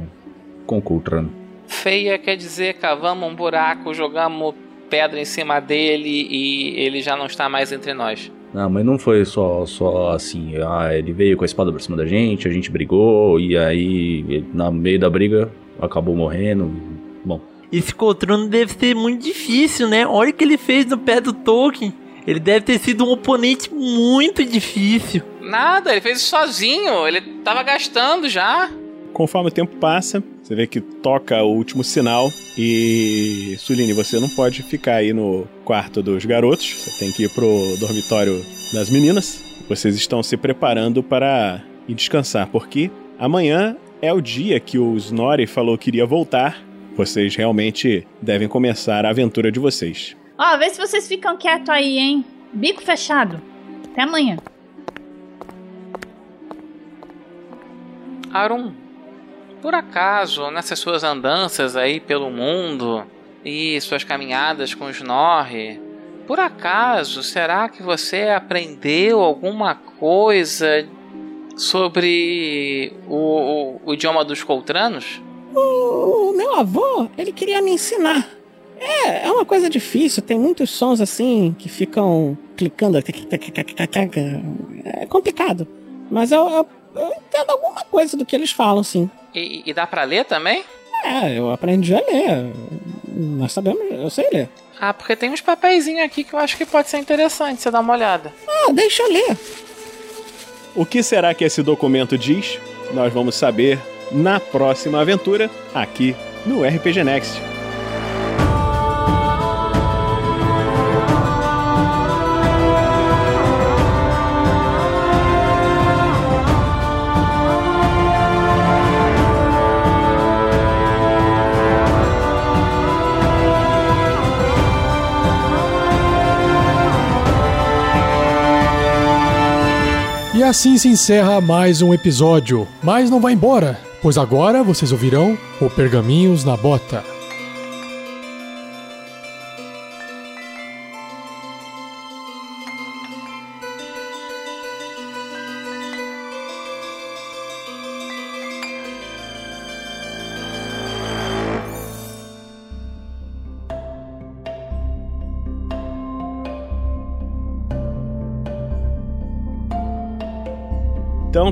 [SPEAKER 6] com o Kultran.
[SPEAKER 7] Feia quer dizer cavamos um buraco, jogamos pedra em cima dele e ele já não está mais entre nós.
[SPEAKER 6] Não, mas não foi só, só assim. Ah, ele veio com a espada por cima da gente, a gente brigou, e aí, no meio da briga, acabou morrendo. Bom,
[SPEAKER 11] Esse Coltrano deve ser muito difícil, né? Olha o que ele fez no pé do Tolkien. Ele deve ter sido um oponente muito difícil.
[SPEAKER 7] Nada, ele fez isso sozinho, ele tava gastando já.
[SPEAKER 1] Conforme o tempo passa, você vê que toca o último sinal e. Suline, você não pode ficar aí no quarto dos garotos, você tem que ir pro dormitório das meninas. Vocês estão se preparando para ir descansar, porque amanhã é o dia que o Snorri falou que iria voltar. Vocês realmente devem começar a aventura de vocês.
[SPEAKER 5] Ó, vê se vocês ficam quietos aí, hein? Bico fechado. Até amanhã.
[SPEAKER 7] Arum, por acaso, nessas suas andanças aí pelo mundo e suas caminhadas com Snorri, por acaso, será que você aprendeu alguma coisa sobre o, o- o idioma dos Coltranos?
[SPEAKER 10] O, o meu avô, ele queria me ensinar. É, é uma coisa difícil, tem muitos sons assim que ficam clicando. É complicado. Mas eu, eu, eu entendo alguma coisa do que eles falam, sim.
[SPEAKER 7] E, e dá pra ler também?
[SPEAKER 10] É, eu aprendi a ler. Nós sabemos, eu sei ler.
[SPEAKER 7] Ah, porque tem uns papeizinhos aqui que eu acho que pode ser interessante você dar uma olhada.
[SPEAKER 10] Ah, deixa eu ler.
[SPEAKER 1] O que será que esse documento diz? Nós vamos saber na próxima aventura aqui no RPG Next.
[SPEAKER 12] E assim se encerra mais um episódio. Mas não vai embora, pois agora vocês ouvirão o Pergaminhos na Bota.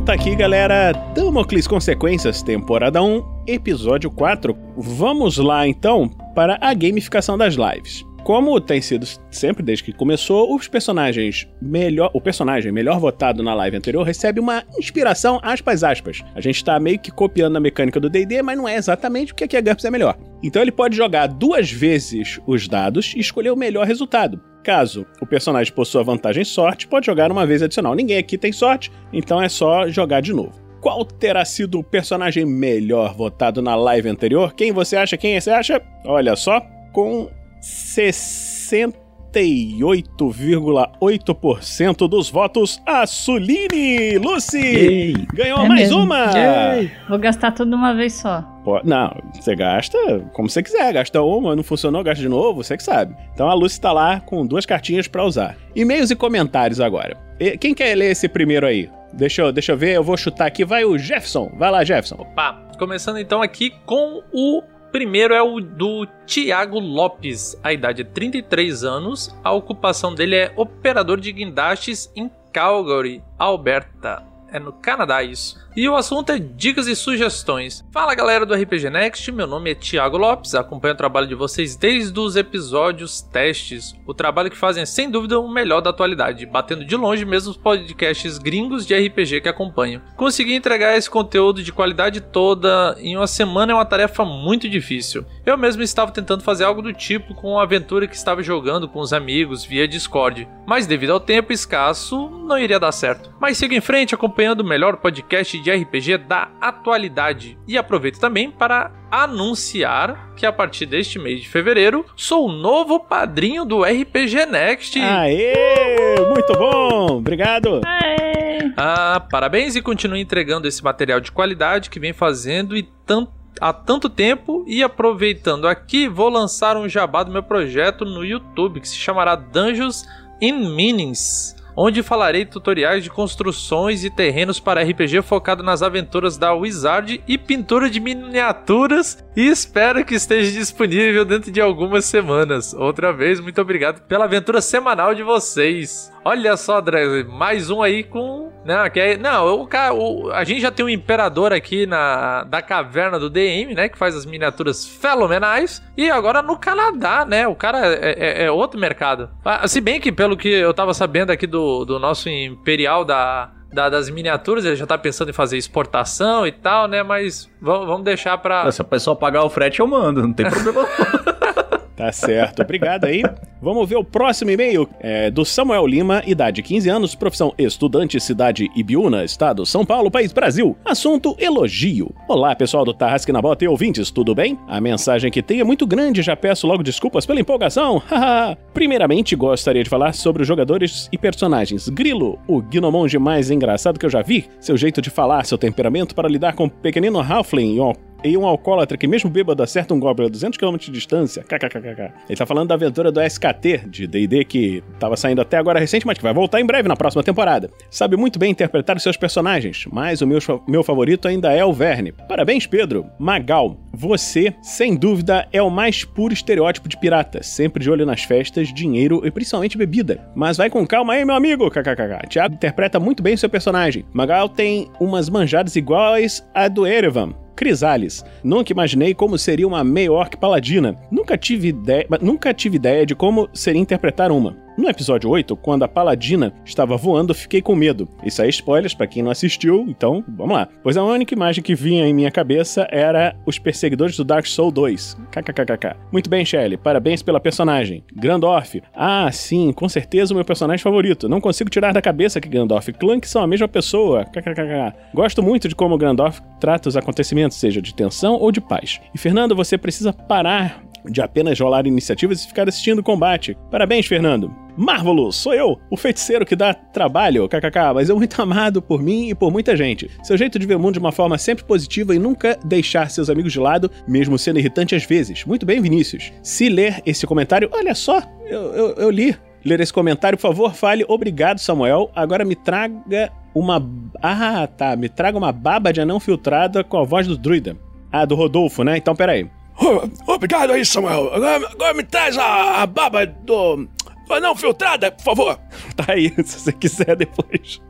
[SPEAKER 1] Tá aqui, galera. Damocles Consequências, temporada 1, episódio 4. Vamos lá então para a gamificação das lives. Como tem sido sempre desde que começou, os personagens melhor, o personagem melhor votado na live anterior recebe uma inspiração aspas aspas. A gente tá meio que copiando a mecânica do D&D, mas não é exatamente o que a GURPS é melhor. Então ele pode jogar duas vezes os dados e escolher o melhor resultado. Caso o personagem possua vantagem sorte, pode jogar uma vez adicional. Ninguém aqui tem sorte, então é só jogar de novo. Qual terá sido o personagem melhor votado na live anterior? Quem você acha? Quem você acha? Olha só, com 68,8% dos votos, a Suline Lucy ganhou
[SPEAKER 5] É
[SPEAKER 1] mais
[SPEAKER 5] mesmo.
[SPEAKER 1] uma.
[SPEAKER 5] Vou gastar tudo de uma vez só.
[SPEAKER 1] Pô, Não, você gasta como você quiser. Gasta uma, não funcionou, gasta de novo, você que sabe. Então a Lucy tá lá com duas cartinhas pra usar. E-mails e comentários agora. E- Quem quer ler esse primeiro aí? Deixa eu, deixa eu ver, eu vou chutar aqui. Vai o Jefferson. Vai lá, Jefferson.
[SPEAKER 8] Opa, começando então aqui com o primeiro é o do Tiago Lopes. A idade é 33 anos, a ocupação dele é operador de guindastes em Calgary, Alberta. É no Canadá isso. E o assunto é dicas e sugestões. Fala galera do RPG Next, meu nome é Thiago Lopes, acompanho o trabalho de vocês desde os episódios testes. O trabalho que fazem é sem dúvida o melhor da atualidade, batendo de longe mesmo os podcasts gringos de RPG que acompanho. Conseguir entregar esse conteúdo de qualidade toda em uma semana é uma tarefa muito difícil. Eu mesmo estava tentando fazer algo do tipo com a aventura que estava jogando com os amigos via Discord, mas devido ao tempo escasso, não iria dar certo. Mas sigo em frente acompanhando o melhor podcast de RPG da atualidade. E aproveito também para anunciar que a partir deste mês de fevereiro sou o novo padrinho do RPG Next.
[SPEAKER 1] Aê! Muito bom! Obrigado!
[SPEAKER 8] Ah, parabéns e continue entregando esse material de qualidade que vem fazendo e tanto há tanto tempo e aproveitando aqui, vou lançar um jabá do meu projeto no YouTube que se chamará Dungeons in Meanings. Onde falarei tutoriais de construções e terrenos para RPG focado nas aventuras da Wizard e pintura de miniaturas e espero que esteja disponível dentro de algumas semanas. Outra vez, muito obrigado pela aventura semanal de vocês. Olha só, Dredd, mais um aí com. Não, que é... não o, a gente já tem um imperador aqui na da caverna do DM, né? Que faz as miniaturas fenomenais. E agora no Canadá, né? O cara é, é- é outro mercado. Ah, Se bem que, pelo que eu tava sabendo aqui do, do nosso imperial da. da- das miniaturas, ele já tá pensando em fazer exportação e tal, né? Mas vamos, vamos deixar pra.
[SPEAKER 6] Se a pessoa pagar o frete, eu mando, não tem problema. [LAUGHS]
[SPEAKER 1] Tá certo, obrigado aí. Vamos ver o próximo e-mail é do Samuel Lima, idade 15 anos, profissão estudante, cidade Ibiúna, estado São Paulo, país Brasil. Assunto elogio. Olá, pessoal do Tarrasque na Bota e ouvintes, tudo bem? A mensagem que tem é muito grande, já peço logo desculpas pela empolgação. Primeiramente, gostaria de falar sobre os jogadores e personagens. Grilo, o gnomonge mais engraçado que eu já vi, seu jeito de falar, seu temperamento para lidar com o pequenino Halfling e e um alcoólatra que mesmo bêbado acerta um goblin a 200 km de distância. KKKK. Ele tá falando da aventura do SKT, de D&D, que tava saindo até agora recente, mas que vai voltar em breve na próxima temporada. Sabe muito bem interpretar os seus personagens, mas o meu, meu favorito ainda é o Verne. Parabéns, Pedro. Magal, você, sem dúvida, é o mais puro estereótipo de pirata, sempre de olho nas festas, dinheiro e principalmente bebida. Mas vai com calma aí, meu amigo, kkkk. Thiago interpreta muito bem o seu personagem. Magal tem umas manjadas iguais a do Erevan, Crisales. Nunca imaginei como seria uma meio-orc paladina. Nunca tive ideia, nunca tive ideia de como seria interpretar uma. No episódio 8, quando a paladina estava voando, fiquei com medo. Isso aí é spoilers pra quem não assistiu, então vamos lá. Pois a única imagem que vinha em minha cabeça era os perseguidores do Dark Souls 2. KKKKK. Muito bem, Shelley, parabéns pela personagem. Grandorf. Ah, sim, com certeza o meu personagem favorito. Não consigo tirar da cabeça que Grandorf e Clank são a mesma pessoa. KKKK. Gosto muito de como Grandorf trata os acontecimentos, seja de tensão ou de paz. E Fernando, você precisa parar de apenas rolar iniciativas e ficar assistindo o combate. Parabéns, Fernando. Marvelous, sou eu, o feiticeiro que dá trabalho, kkk, mas é muito [LAUGHS] amado por mim e por muita gente. Seu jeito de ver o mundo de uma forma sempre positiva e nunca deixar seus amigos de lado, mesmo sendo irritante às vezes. Muito bem, Vinícius. Se ler esse comentário, olha só, eu, eu, eu li. Ler esse comentário, por favor, fale obrigado, Samuel. Agora me traga uma. Ah, tá. Me traga uma baba de anão filtrada com a voz do druida. Ah, do Rodolfo, né? Então peraí.
[SPEAKER 13] Obrigado aí, Samuel. Agora, agora me traz a, a baba do. do Não filtrada, por favor. [LAUGHS]
[SPEAKER 1] Tá aí, se você quiser depois.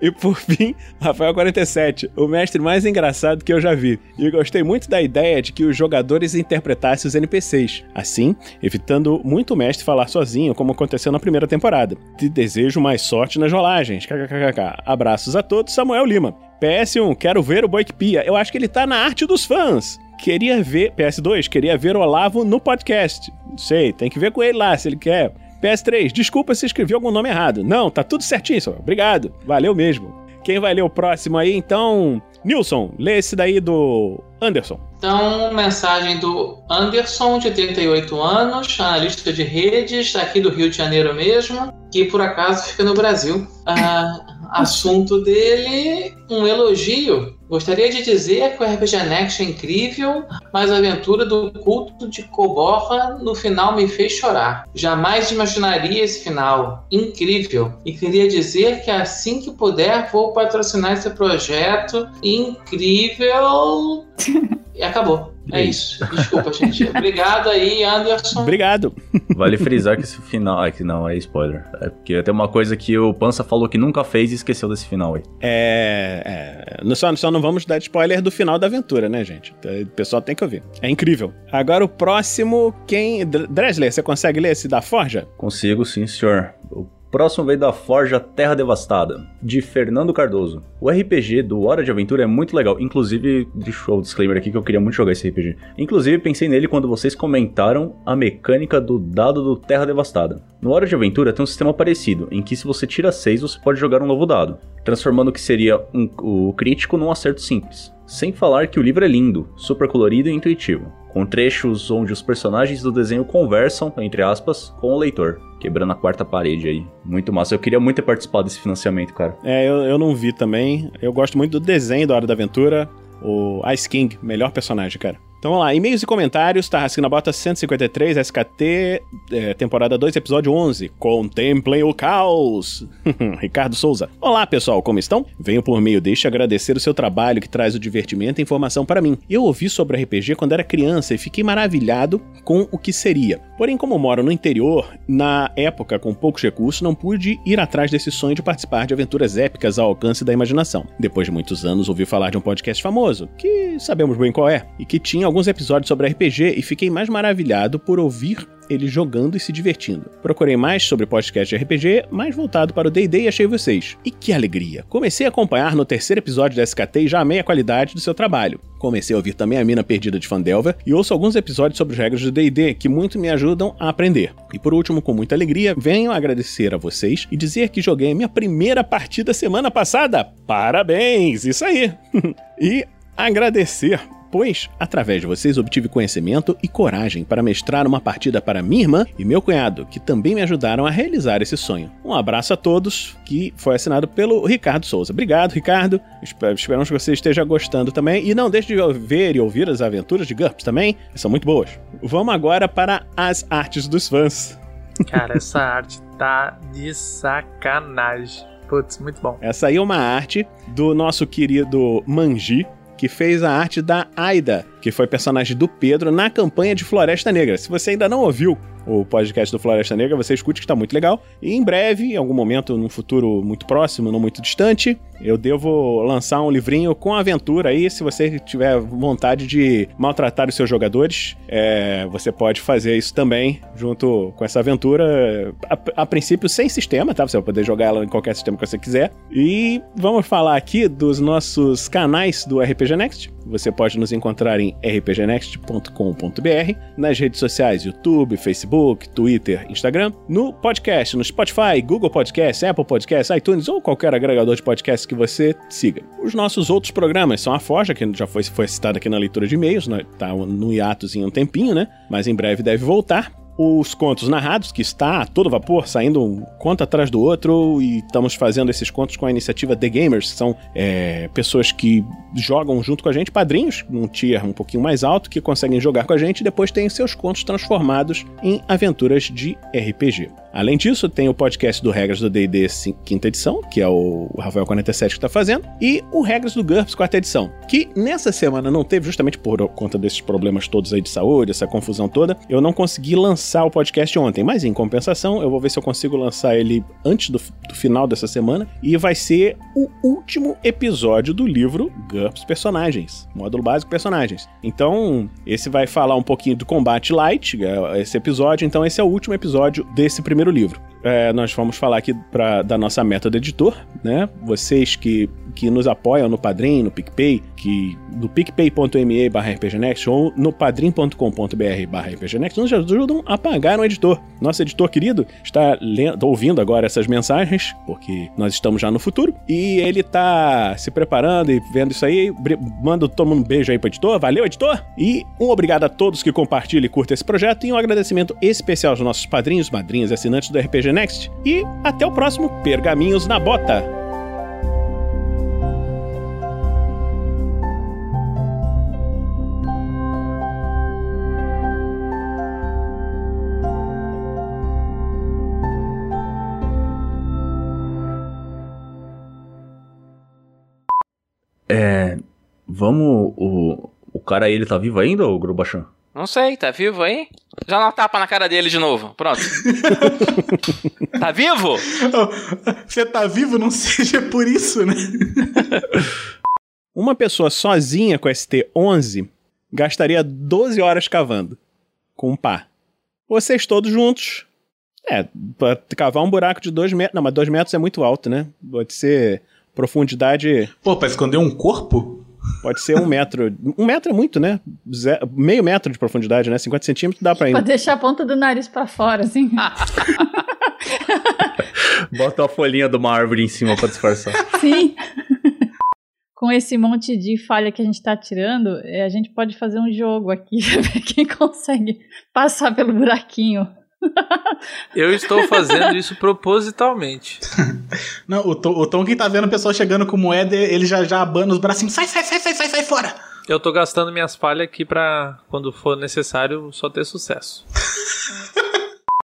[SPEAKER 1] E por fim, Rafael 47, o mestre mais engraçado que eu já vi. E gostei muito da ideia de que os jogadores interpretassem os NPCs, assim, evitando muito o mestre falar sozinho, como aconteceu na primeira temporada. Te desejo mais sorte nas rolagens. KKKK. Abraços a todos, Samuel Lima. PS1, quero ver o Boik Pia. Eu acho que ele tá na arte dos fãs. Queria ver. PS2, queria ver o Olavo no podcast. Não sei, tem que ver com ele lá se ele quer. PS3, desculpa se escrevi algum nome errado. Não, tá tudo certinho, Samuel. Obrigado. Valeu mesmo. Quem vai ler o próximo aí, então? Nilson, lê esse daí do Anderson.
[SPEAKER 7] Então, mensagem do Anderson, de 88 anos, analista de redes, aqui do Rio de Janeiro mesmo, que por acaso fica no Brasil. Ah, assunto dele, um elogio. Gostaria de dizer que o RPG Next é incrível, mas a aventura do culto de Koborra no final me fez chorar. Jamais imaginaria esse final. Incrível. E queria dizer que assim que puder vou patrocinar esse projeto incrível. [LAUGHS] E acabou. É isso. Desculpa, gente. [LAUGHS] Obrigado aí, Anderson.
[SPEAKER 1] Obrigado.
[SPEAKER 6] Vale frisar que esse final. Aqui não, é spoiler. É porque tem uma coisa que o Pança falou que nunca fez e esqueceu desse final aí.
[SPEAKER 1] É. é só, só não vamos dar spoiler do final da aventura, né, gente? O pessoal tem que ouvir. É incrível. Agora o próximo, quem. Dresler, você consegue ler esse da Forja?
[SPEAKER 6] Consigo, sim, senhor. O próximo veio da Forja Terra Devastada, de Fernando Cardoso. O RPG do Hora de Aventura é muito legal. Inclusive, deixa o disclaimer aqui que eu queria muito jogar esse RPG. Inclusive, pensei nele quando vocês comentaram a mecânica do dado do Terra Devastada. No Hora de Aventura tem um sistema parecido, em que se você tira 6, você pode jogar um novo dado, transformando o que seria um, o crítico num acerto simples. Sem falar que o livro é lindo, super colorido e intuitivo, com trechos onde os personagens do desenho conversam, entre aspas, com o leitor, quebrando a quarta parede aí. Muito massa. Eu queria muito ter participado desse financiamento, cara.
[SPEAKER 1] É, eu, eu não vi também. Eu gosto muito do desenho da Hora da Aventura. O Ice King, melhor personagem, cara. Então vamos lá, e-mails e comentários, Tarrasquina Bota 153, SKT, é, temporada 2, episódio 11. Contemplem o caos! [LAUGHS] Ricardo Souza. Olá pessoal, como estão? Venho por meio deste agradecer o seu trabalho que traz o divertimento e informação para mim. Eu ouvi sobre RPG quando era criança e fiquei maravilhado com o que seria. Porém, como moro no interior, na época com poucos recursos, não pude ir atrás desse sonho de participar de aventuras épicas ao alcance da imaginação. Depois de muitos anos, ouvi falar de um podcast famoso, que sabemos bem qual é, e que tinha alguns episódios sobre RPG e fiquei mais maravilhado por ouvir ele jogando e se divertindo. Procurei mais sobre podcast de RPG, mais voltado para o D&D e achei vocês. E que alegria! Comecei a acompanhar no terceiro episódio da SKT e já amei a qualidade do seu trabalho. Comecei a ouvir também a Mina Perdida de Fandelver e ouço alguns episódios sobre as regras do D&D que muito me ajudam a aprender. E por último, com muita alegria, venho agradecer a vocês e dizer que joguei a minha primeira partida semana passada. Parabéns! Isso aí! [LAUGHS] e agradecer pois, através de vocês, obtive conhecimento e coragem para mestrar uma partida para minha irmã e meu cunhado, que também me ajudaram a realizar esse sonho. Um abraço a todos, que foi assinado pelo Ricardo Souza. Obrigado, Ricardo. Esperamos que você esteja gostando também. E não deixe de ver e ouvir as aventuras de GURPS também, são muito boas. Vamos agora para as artes dos fãs.
[SPEAKER 8] Cara, essa arte tá de sacanagem. Putz, muito bom.
[SPEAKER 1] Essa aí é uma arte do nosso querido Manji, que fez a arte da Aida, que foi personagem do Pedro na campanha de Floresta Negra. Se você ainda não ouviu o podcast do Floresta Negra, você escute que está muito legal. E em breve, em algum momento, num futuro muito próximo, não muito distante, eu devo lançar um livrinho com aventura aí. Se você tiver vontade de maltratar os seus jogadores, é, você pode fazer isso também, junto com essa aventura. A, a, princípio, sem sistema, tá? Você vai poder jogar ela em qualquer sistema que você quiser. E vamos falar aqui dos nossos canais do RPG Next. Você pode nos encontrar em rpgnext.com.br, nas redes sociais YouTube, Facebook, Twitter, Instagram, no podcast, no Spotify, Google Podcast, Apple Podcast, iTunes ou qualquer agregador de podcast que você siga. Os nossos outros programas são a Forja, que já foi, foi citado aqui na leitura de e-mails, né? tá no em um tempinho, né? Mas em breve deve voltar os contos narrados, que está a todo vapor, saindo um conto atrás do outro, e estamos fazendo esses contos com a iniciativa The Gamers, que são é, pessoas que jogam junto com a gente, padrinhos, num tier um pouquinho mais alto, que conseguem jogar com a gente e depois têm seus contos transformados em aventuras de RPG. Além disso, tem o podcast do Regras do D&D quinta edição, que é o Rafael 47 que está fazendo, e o Regras do GURPS quarta edição, que nessa semana não teve justamente por conta desses problemas todos aí de saúde, essa confusão toda, eu não consegui lançar o podcast ontem, mas em compensação, eu vou ver se eu consigo lançar ele antes do, do final dessa semana, e vai ser o último episódio do livro GURPS Personagens, módulo básico personagens. Então, esse vai falar um pouquinho do combate light, é, esse episódio, então esse é o último episódio desse primeiro primeiro livro. É, nós vamos falar aqui pra, da nossa meta do editor, né? Vocês que, que nos apoiam no Padrim, no PicPay, que no picpay.me barra rpgnext ou no padrim.com.br barra rpgnext nos ajudam a pagar um editor. Nosso editor querido está lendo, ouvindo agora essas mensagens, porque nós estamos já no futuro, e ele está se preparando e vendo isso aí. Manda todo mundo um beijo aí pro editor. Valeu, editor! E um obrigado a todos que compartilham e curtem esse projeto, e um agradecimento especial aos nossos padrinhos, madrinhas e assinantes do RPG Next. E até o próximo Pergaminhos na Bota.
[SPEAKER 6] Vamos. O, o cara aí, ele tá vivo ainda, o Grubachan?
[SPEAKER 7] Não sei, tá vivo aí? Já dá uma tapa na cara dele de novo. Pronto. [LAUGHS] tá vivo?
[SPEAKER 4] Você tá vivo? Não seja por isso, né?
[SPEAKER 1] Uma pessoa sozinha com ST11 gastaria 12 horas cavando. Com um pá. Vocês todos juntos. É, pra cavar um buraco de 2 metros. Não, mas 2 metros é muito alto, né? Pode ser profundidade.
[SPEAKER 4] Pô, pra esconder um corpo?
[SPEAKER 1] Pode ser um metro. Um metro é muito, né? Zé, meio metro de profundidade, né? 50 centímetros dá pra ir.
[SPEAKER 5] Pra deixar a ponta do nariz pra fora, assim. [LAUGHS]
[SPEAKER 6] Bota uma folhinha de uma árvore em cima pra disfarçar.
[SPEAKER 5] Sim. [LAUGHS] Com esse monte de falha que a gente tá tirando, é, a gente pode fazer um jogo aqui [LAUGHS] pra ver quem consegue passar pelo buraquinho
[SPEAKER 8] Eu estou fazendo isso propositalmente. [LAUGHS]
[SPEAKER 4] Não, o, Tom, o Tom que tá vendo o pessoal chegando com moeda, ele já, já abana os bracinhos. Sai, sai, sai, sai, sai, sai fora!
[SPEAKER 8] Eu tô gastando minhas falhas aqui pra, quando for necessário, só ter sucesso. [LAUGHS]